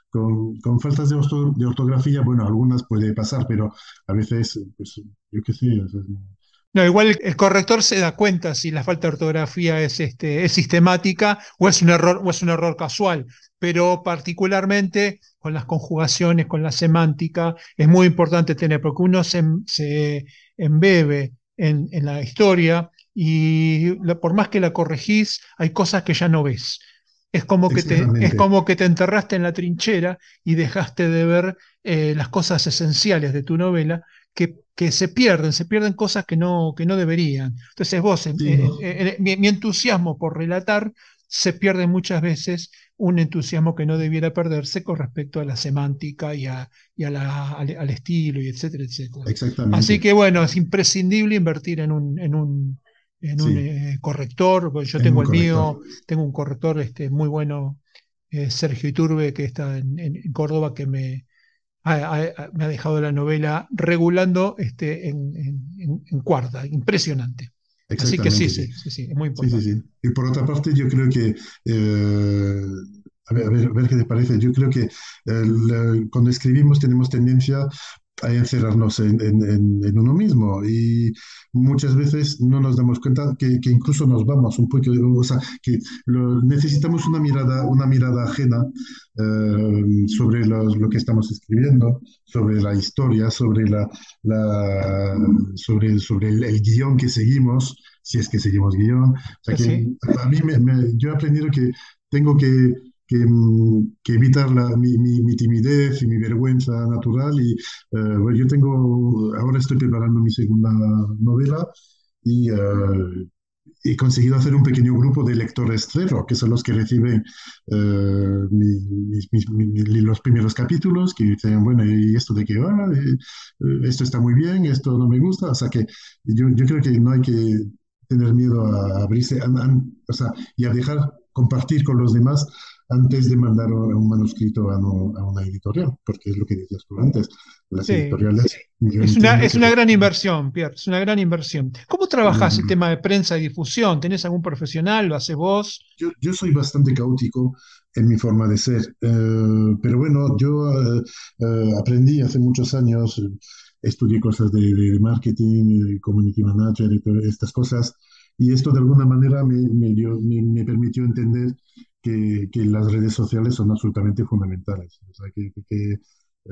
con, con faltas de, orto- de ortografía, bueno, algunas puede pasar, pero a veces, pues, yo qué sé, No, igual el, el corrector se da cuenta si la falta de ortografía es, este, es sistemática o es un error, o es un error casual, pero particularmente con las conjugaciones, con la semántica, es muy importante tener, porque uno se, se embebe en, en la historia y la- por más que la corregís, hay cosas que ya no ves. Es como que te, es como que te enterraste en la trinchera y dejaste de ver eh, las cosas esenciales de tu novela que, que se pierden, se pierden cosas que no, que no deberían. Entonces vos, sí, mi, mi entusiasmo por relatar se pierde muchas veces un entusiasmo que no debiera perderse con respecto a la semántica y, a, y a la- al, al estilo y etcétera, etcétera. Así exactamente, que bueno, es imprescindible invertir en un, en un, en un sí, eh, corrector. Yo en tengo el corrector. mío, tengo un corrector este, muy bueno, eh, Sergio Iturbe, que está en, Córdoba, que me, ha, ha- me ha dejado la novela regulando este, en, cuarta. Impresionante. Así que sí, sí. sí, sí, sí, es muy Sí, sí, importante. sí. Y por otra parte, yo creo que, eh, a ver, a ver, a ver qué te parece, yo creo que cuando escribimos tenemos tendencia a encerrarnos en, en- en- uno mismo y muchas veces no nos damos cuenta que, que incluso nos vamos un poco, o sea, que lo- necesitamos una mirada, una mirada ajena eh, sobre los- lo que estamos escribiendo, sobre la historia, sobre, la, la- sobre, sobre el, el guion que seguimos, si es que seguimos guion. O sea que sí. a mí me, me- yo he aprendido que tengo que, que, mm, que evitar la- mi, mi- mi timidez y mi vergüenza natural. Y eh, bueno, yo tengo, ahora estoy preparando mi segunda novela y eh, he conseguido hacer un pequeño grupo de lectores cero, que son los que reciben mi- los primeros capítulos, que dicen, bueno, ¿y esto de qué va? Esto está muy bien, esto no me gusta. O sea que yo, yo creo que no hay que tener miedo a abrirse an- an- o sea, y a dejar compartir con los demás antes de mandar un manuscrito a, no- a una editorial, porque es lo que decías tú antes. Las Sí. editoriales, Es una, es que... una gran inversión, Pierre, es una gran inversión. ¿Cómo trabajás el mm, tema de prensa y difusión? ¿Tenés algún profesional? ¿Lo haces vos? Yo, yo soy bastante caótico en mi forma de ser, eh, pero bueno, yo eh, aprendí hace muchos años, estudié cosas de, de marketing, de community manager y todas estas cosas, y esto de alguna manera me, me dio- me- me permitió entender que, que las redes sociales son absolutamente fundamentales. O sea, que, que- que, eh,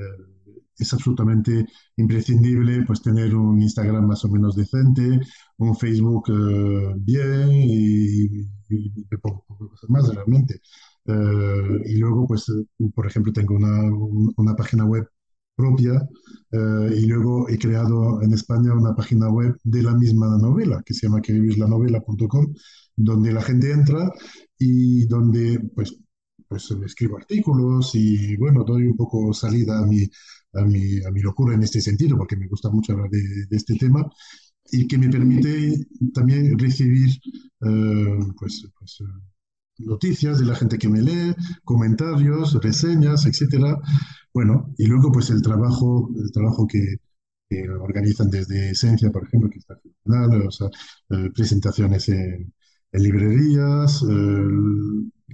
es absolutamente imprescindible pues tener un Instagram más o menos decente, un Facebook eh, bien y, y- y poco, cosas más realmente. Eh, y luego, pues, eh, por ejemplo, tengo una, un- una página web propia eh, y luego he creado en España una página web de la misma novela que se llama quevivislanovela.com, donde la gente entra y donde, pues, pues escribo artículos y, bueno, doy un poco salida a mi, a mi, a mi locura en este sentido, porque me gusta mucho hablar de, de este tema y que me permite también recibir eh, pues, pues, eh, noticias de la gente que me lee, comentarios, reseñas, etcétera. Bueno, y luego pues el trabajo, el trabajo que, que organizan desde Esencia, por ejemplo, que está fenomenal, o sea, eh, presentaciones en, librerías, eh,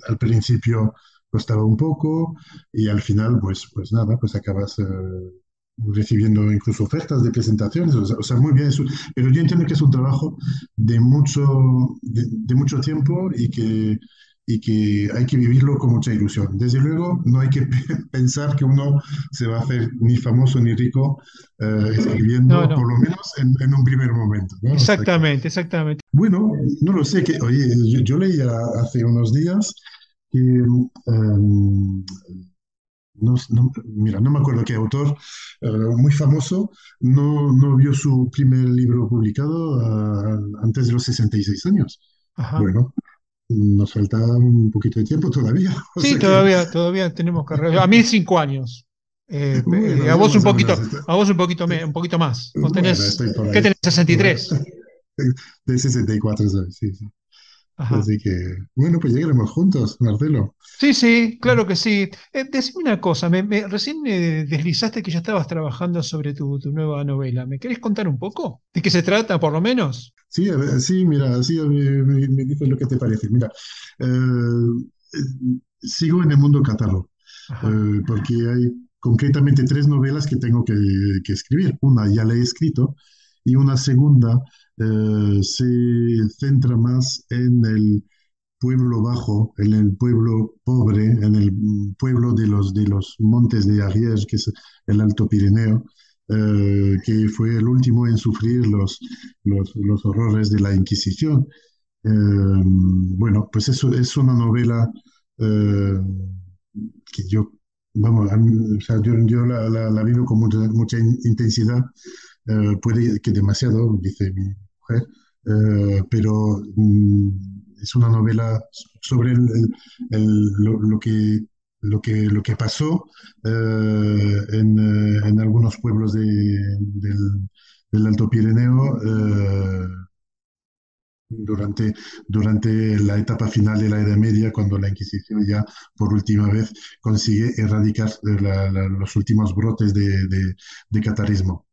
al principio costaba un poco y al final pues, pues nada, pues acabas eh, recibiendo incluso ofertas de presentaciones, o sea, muy bien, eso, pero yo entiendo que es un trabajo de mucho, de mucho tiempo y que, y que hay que vivirlo con mucha ilusión. Desde luego, no hay que [LAUGHS] pensar que uno se va a hacer ni famoso ni rico eh, escribiendo, por lo menos en, un primer momento. Exactamente, exactamente. Bueno, no lo sé, que, oye, yo, leía hace unos días que... Em, no, mira, no me acuerdo qué autor eh, muy famoso no, no, vio su primer libro publicado ah, antes de los 66 años. Bueno, nos falta un poquito de tiempo todavía. [LAUGHS] Sí, todavía, todavía tenemos que... A mí cinco años. Eh, [LAUGHS] eh, a vos un poquito, a vos un poquito, un poquito más. Vos tenés, ¿Qué tenés? 63. [LAUGHS] De 64, sí, sí. Así que, bueno, pues llegaremos juntos, Marcelo. Sí, sí, claro que sí. Eh, decime una cosa, me, recién me deslizaste que ya estabas trabajando sobre tu, nueva novela. ¿Me querés contar un poco? ¿De qué se trata, por lo menos? Sí, sí, mira, sí, me, dices lo que te parece. Mira, eh, eh, sigo en el mundo catálogo, porque hay concretamente tres novelas que tengo que, que escribir. Una ya la he escrito y una segunda eh, se centra más en el pueblo bajo, en el pueblo pobre, en el pueblo de los, de los montes de Ariège, que es el Alto Pirineo, eh, que fue el último en sufrir los, los, horrores de la Inquisición. Eh, bueno, pues eso es una novela que yo, vamos, yo, la, la, vivo con mucha, mucha intensidad eh, puede que demasiado, dice mi mujer, eh, pero mm, es una novela sobre lo, que, lo, que, lo que pasó eh, en, algunos pueblos del, Alto Pirineo durante, durante la etapa final de la Edad Media, cuando la Inquisición ya por última vez consigue erradicar los últimos brotes de, de catarismo.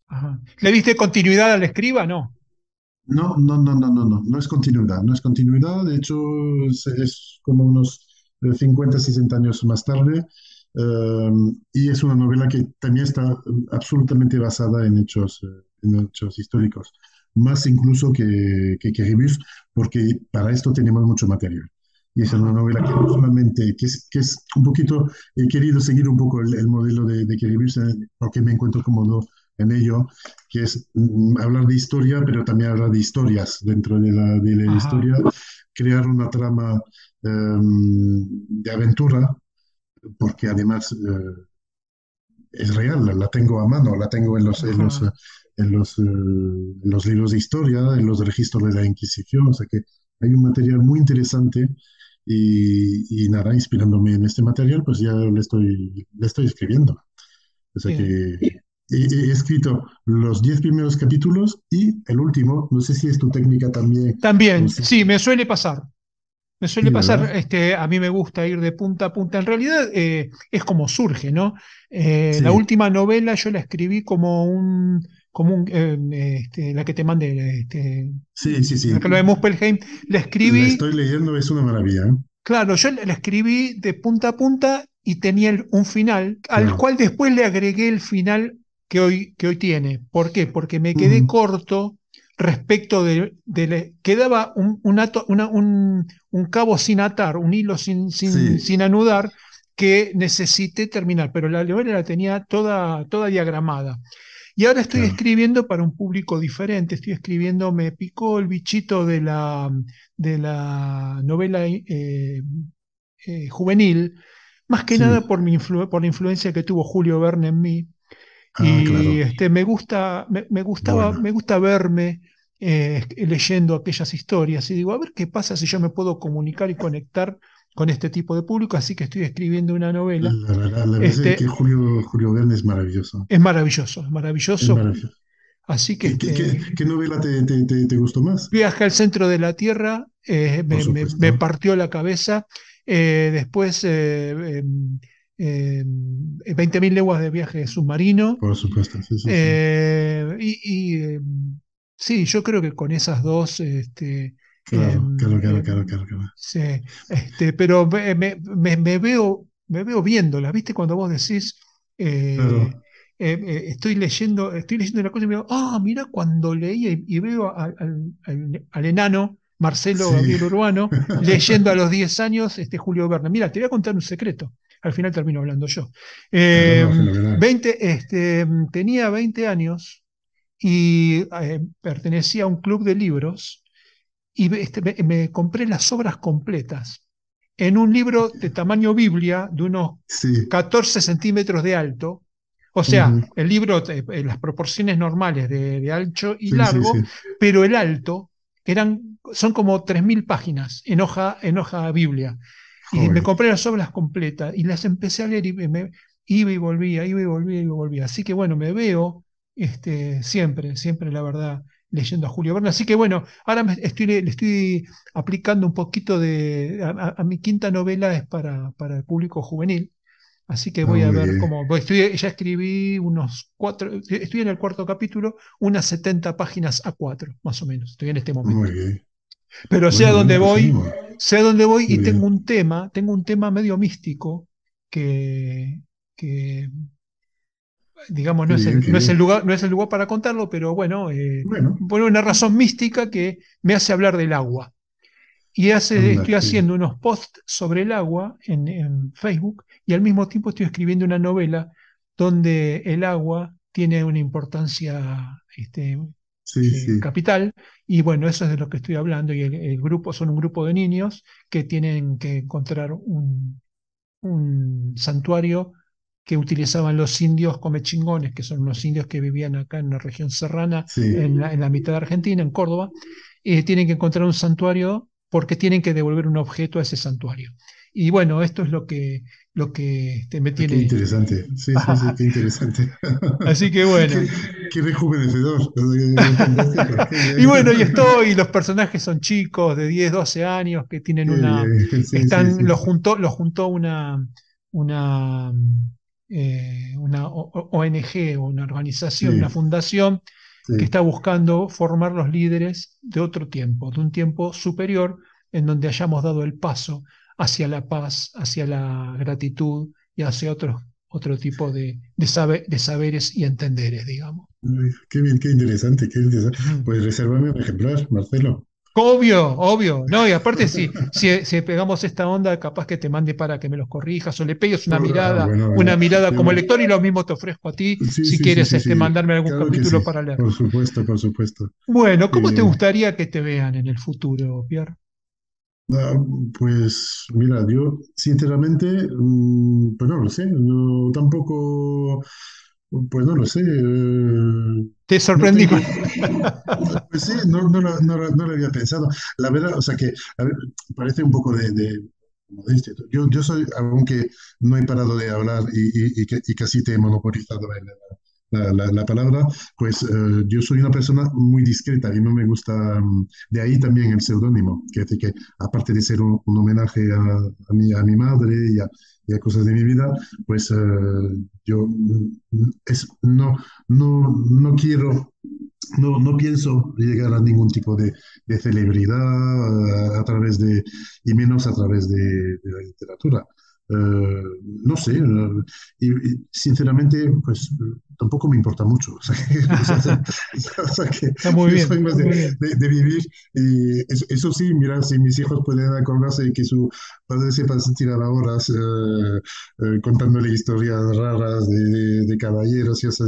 ¿Le diste continuidad al escriba? No. No, no, no, no, no, no, no es continuidad, no es continuidad, de hecho es, como unos 50, 60 años más tarde, eh, y es una novela que también está absolutamente basada en hechos, eh, en hechos históricos, más incluso que, que, que porque para esto tenemos mucho material. Y es una novela que no solamente, que es, que es un poquito, he querido seguir un poco el, modelo de, de eh, porque me encuentro cómodo en ello, que es mm, hablar de historia, pero también hablar de historias dentro de la, de la historia, crear una trama em, de aventura, porque además eh, es real, la tengo a mano, la tengo en los, en los, en los, eh, los, libros de historia, en los registros de la Inquisición, o sea que hay un material muy interesante. Y, y nada, inspirándome en este material, pues ya le estoy, le estoy escribiendo. O sea que he, escrito los diez primeros capítulos y el último, no sé si es tu técnica también. También, sí, me suele pasar. Me suele pasar, este, a mí me gusta ir de punta a punta. En realidad eh, es como surge, ¿no? Eh, la última novela yo la escribí como un, como un, eh, este, la que te mandé, este, sí, sí, sí. La que lo de Muspelheim, la escribí. La estoy leyendo, es una maravilla. Claro, yo la escribí de punta a punta y tenía un final, al cual después le agregué el final que hoy, que hoy tiene. ¿Por qué? Porque me quedé corto respecto de, quedaba un, un, un, cabo sin atar, un hilo sin, sin, sin, anudar que necesité terminar, pero la novela la tenía toda, toda diagramada. Y ahora estoy escribiendo para un público diferente, estoy escribiendo, me picó el bichito de la, de la novela eh, eh, juvenil, más que nada por, mi por la influencia que tuvo Julio Verne en mí, Ah, y este, me, gusta, me, gustaba, me gusta verme eh, leyendo aquellas historias y digo, a ver qué pasa si yo me puedo comunicar y conectar con este tipo de público, así que estoy escribiendo una novela. La, verdad es este que Julio, Julio Verne es maravilloso. Es maravilloso, es maravilloso. Así que, ¿Qué, este, novela te, gustó más? Viaje al centro de la Tierra, eh, me, partió la cabeza. Eh, después em, eh, 20.000 leguas de viaje submarino. Por supuesto, sí, sí. Eh, y, em, sí, yo creo que con esas dos... Este, claro, em, claro, claro, claro, claro, Sí, este, pero me, me, veo, me veo viéndolas, ¿viste? Cuando vos decís... Eh, eh, estoy leyendo, estoy leyendo una cosa y me digo, ah, mira cuando leí y, veo al, al, enano Marcelo Gabriel Urbano, [LAUGHS] leyendo a los 10 años este Julio Verne. Mira, te voy a contar un secreto. Al final termino hablando yo. 20, eh, este, tenía 20 años y eh, pertenecía a un club de libros y este, me, compré las obras completas en un libro de tamaño Biblia de unos 14 centímetros de alto. O sea, el libro, en eh, las proporciones normales de, ancho y largo, pero el alto eran, son como 3.000 páginas en hoja, en hoja Biblia. Y me compré las obras completas y las empecé a leer y me, iba y volvía, iba y volvía, iba y volvía. Así que bueno, me veo este, siempre, siempre la verdad, leyendo a Julio Verne. Así que bueno, ahora me estoy, le estoy aplicando un poquito de... A, mi quinta novela es para, para el público juvenil. Así que voy a ver cómo. Estoy, ya escribí unos cuatro. Estoy en el cuarto capítulo, unas 70 páginas a cuatro, más o menos. Estoy en este momento. Muy bien. Pero sé a dónde voy, sé a dónde voy y tengo un tema, tengo un tema medio místico que, que digamos, no, es el, no, es el, lugar, no es el lugar para contarlo, pero bueno, eh, por una razón mística que me hace hablar del agua. Y hace, estoy haciendo unos posts sobre el agua en, en, Facebook y al mismo tiempo estoy escribiendo una novela donde el agua tiene una importancia este, capital. Y bueno, eso es de lo que estoy hablando. Y el, grupo son un grupo de niños que tienen que encontrar un, santuario que utilizaban los indios comechingones, que son los indios que vivían acá en la región serrana, en, la, mitad de Argentina, en Córdoba. Eh, tienen que encontrar un santuario porque tienen que devolver un objeto a ese santuario. Y bueno, esto es lo que, lo que este, me tiene. Qué interesante, sí, sí, sí, qué interesante. [LAUGHS] Así que bueno. Qué, rejuvenecedor. [LAUGHS] y bueno, y estoy, los personajes son chicos de 10, 12 años que tienen una. están, lo juntó, lo juntó una, una, eh, una ONG, una organización, una fundación que está buscando formar los líderes de otro tiempo, de un tiempo superior en donde hayamos dado el paso hacia la paz, hacia la gratitud y hacia otro, otro tipo de, de, de saberes y entenderes, digamos. Qué bien, qué interesante, qué interesante. Pues resérvame un ejemplar, Marcelo. Obvio, obvio. No, y aparte, si, si, pegamos esta onda, capaz que te mande para que me los corrijas o le pegues una ah, mirada, una mirada como lector y lo mismo te ofrezco a ti si quieres este, mandarme algún capítulo para leer. Por supuesto, por supuesto. Bueno, ¿cómo te gustaría que te vean en el futuro, Pierre? Ah, pues mira, yo sinceramente, mm, pues no lo sé, no, tampoco, pues no lo sé. Eh, Te sorprendí. [LAUGHS] pues sí, no, no, no, no, lo había pensado. La verdad, o sea que parece un poco de, de yo, yo soy, aunque no he parado de hablar y, y, y casi te he monopolizado en el, la, palabra, pues eh, yo soy una persona muy discreta y no me gusta, mm, de ahí también el seudónimo, que que aparte de ser un, homenaje a, a, mi, a mi madre y a, cosas de mi vida, pues eh, yo mm, es, no, no, no quiero no, no pienso llegar a ningún tipo de, de celebridad a, través de, y menos a través de, de la literatura. Eh, no sé, y, sinceramente, pues tampoco me importa mucho. [LAUGHS] O sea, que, Está muy bien, soy más de, vivir. Y eso, sí, mira, si mis hijos pueden acordarse de que su padre sepa tirar horas eh, eh, contándole historias raras de, caballeros y eso.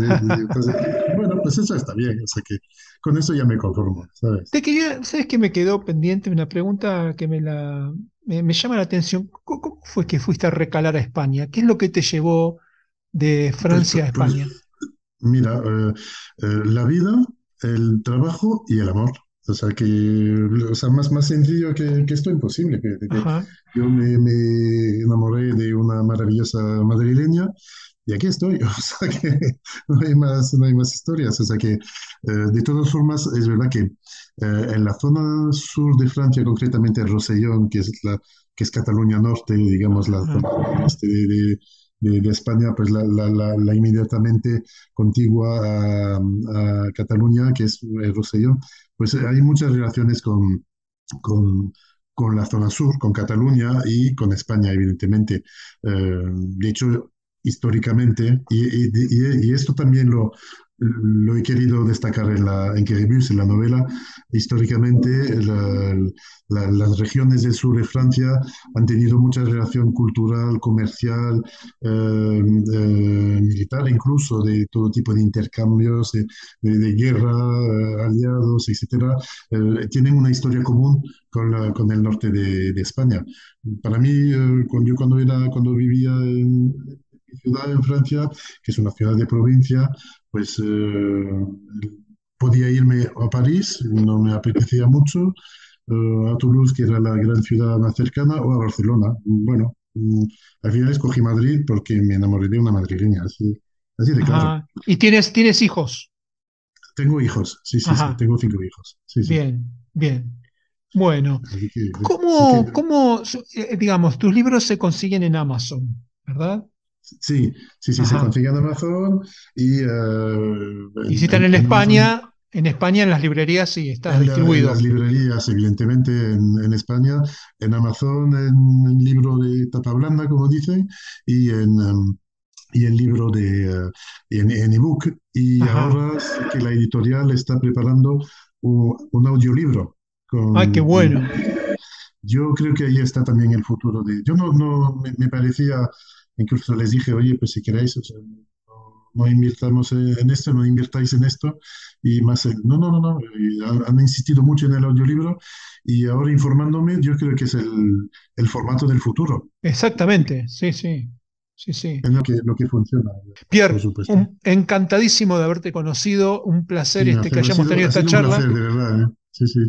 bueno, pues eso está bien. O sea que con eso ya me conformo, ¿sabes? Te quería, ¿sabes que me quedó pendiente una pregunta que me la me, llama la atención. ¿Cómo fue que fuiste a recalar a España? ¿Qué es lo que te llevó de Francia a pues, pues, España? mira, eh, eh, la vida, el trabajo y el amor. O sea, que, o sea, más, más sencillo que, esto imposible. Que, yo me, me, enamoré de una maravillosa madrileña y aquí estoy. [LAUGHS] O sea, que no hay más, no hay más historias. O sea, que eh, de todas formas, es verdad que eh, en la zona sur de Francia, concretamente Rosellón, que es, la, que es Cataluña Norte, digamos, la zona este de, de, España, pues la, la, la, inmediatamente contigua a, Cataluña, que es el Rosellón, pues hay muchas relaciones con, con, con, la zona sur, con Cataluña y con España, evidentemente. Eh, de hecho, históricamente, y, y, y, esto también lo, lo he querido destacar en, la, en en la novela. Históricamente, las regiones del sur de Francia han tenido mucha relación cultural, comercial, eh, eh, militar, incluso de todo tipo de intercambios, de, guerra, eh, aliados, etc. tienen una historia común con, con el norte de, de, España. Para mí, cuando, yo cuando, era, cuando vivía en ciudad en Francia, que es una ciudad de provincia, pues eh, podía irme a París, no me apetecía mucho, eh, a Toulouse, que era la gran ciudad más cercana, o a Barcelona. Bueno, mm, al final escogí Madrid porque me enamoré de una madrileña, así, de claro. ¿Y tienes, tienes hijos? Tengo hijos, sí, sí, sí, tengo cinco hijos. Bien, bien. Bueno, ¿cómo, ¿cómo, eh, digamos, tus libros se consiguen en Amazon, verdad? Sí, sí, sí, se consigue en Amazon y... Uh, y si están en, España, en España en las librerías sí, está distribuido. en las librerías, evidentemente, en, España, en Amazon, en, libro de tapa blanda, como dicen, y en... Um, y el libro de uh, en, ebook y ahora que la editorial está preparando un, audiolibro con, ¡Ay, qué bueno! yo creo que ahí está también el futuro de yo no, no me parecía Incluso les dije, oye, pues si queréis, no, invirtamos en esto, no invirtáis en esto. Y más, no, no, no, no. Han, insistido mucho en el audiolibro y ahora informándome, yo creo que es el, formato del futuro. Exactamente, sí, sí. Sí, sí. Es lo que, lo que funciona. Pierre, encantadísimo de haberte conocido, un placer este, que hayamos tenido esta charla. Un placer, de verdad, ¿eh?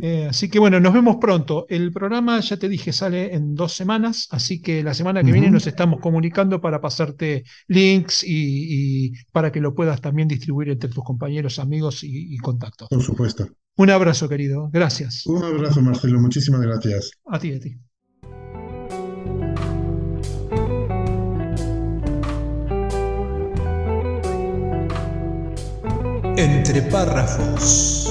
Eh, así que bueno, nos vemos pronto. El programa, ya te dije, sale en dos semanas, así que la semana que viene nos estamos comunicando para pasarte links y, para que lo puedas también distribuir entre tus compañeros, amigos y, y contactos. Por supuesto. Un abrazo, querido. Gracias. Un abrazo, Marcelo. Muchísimas gracias. A ti, a ti. Entre párrafos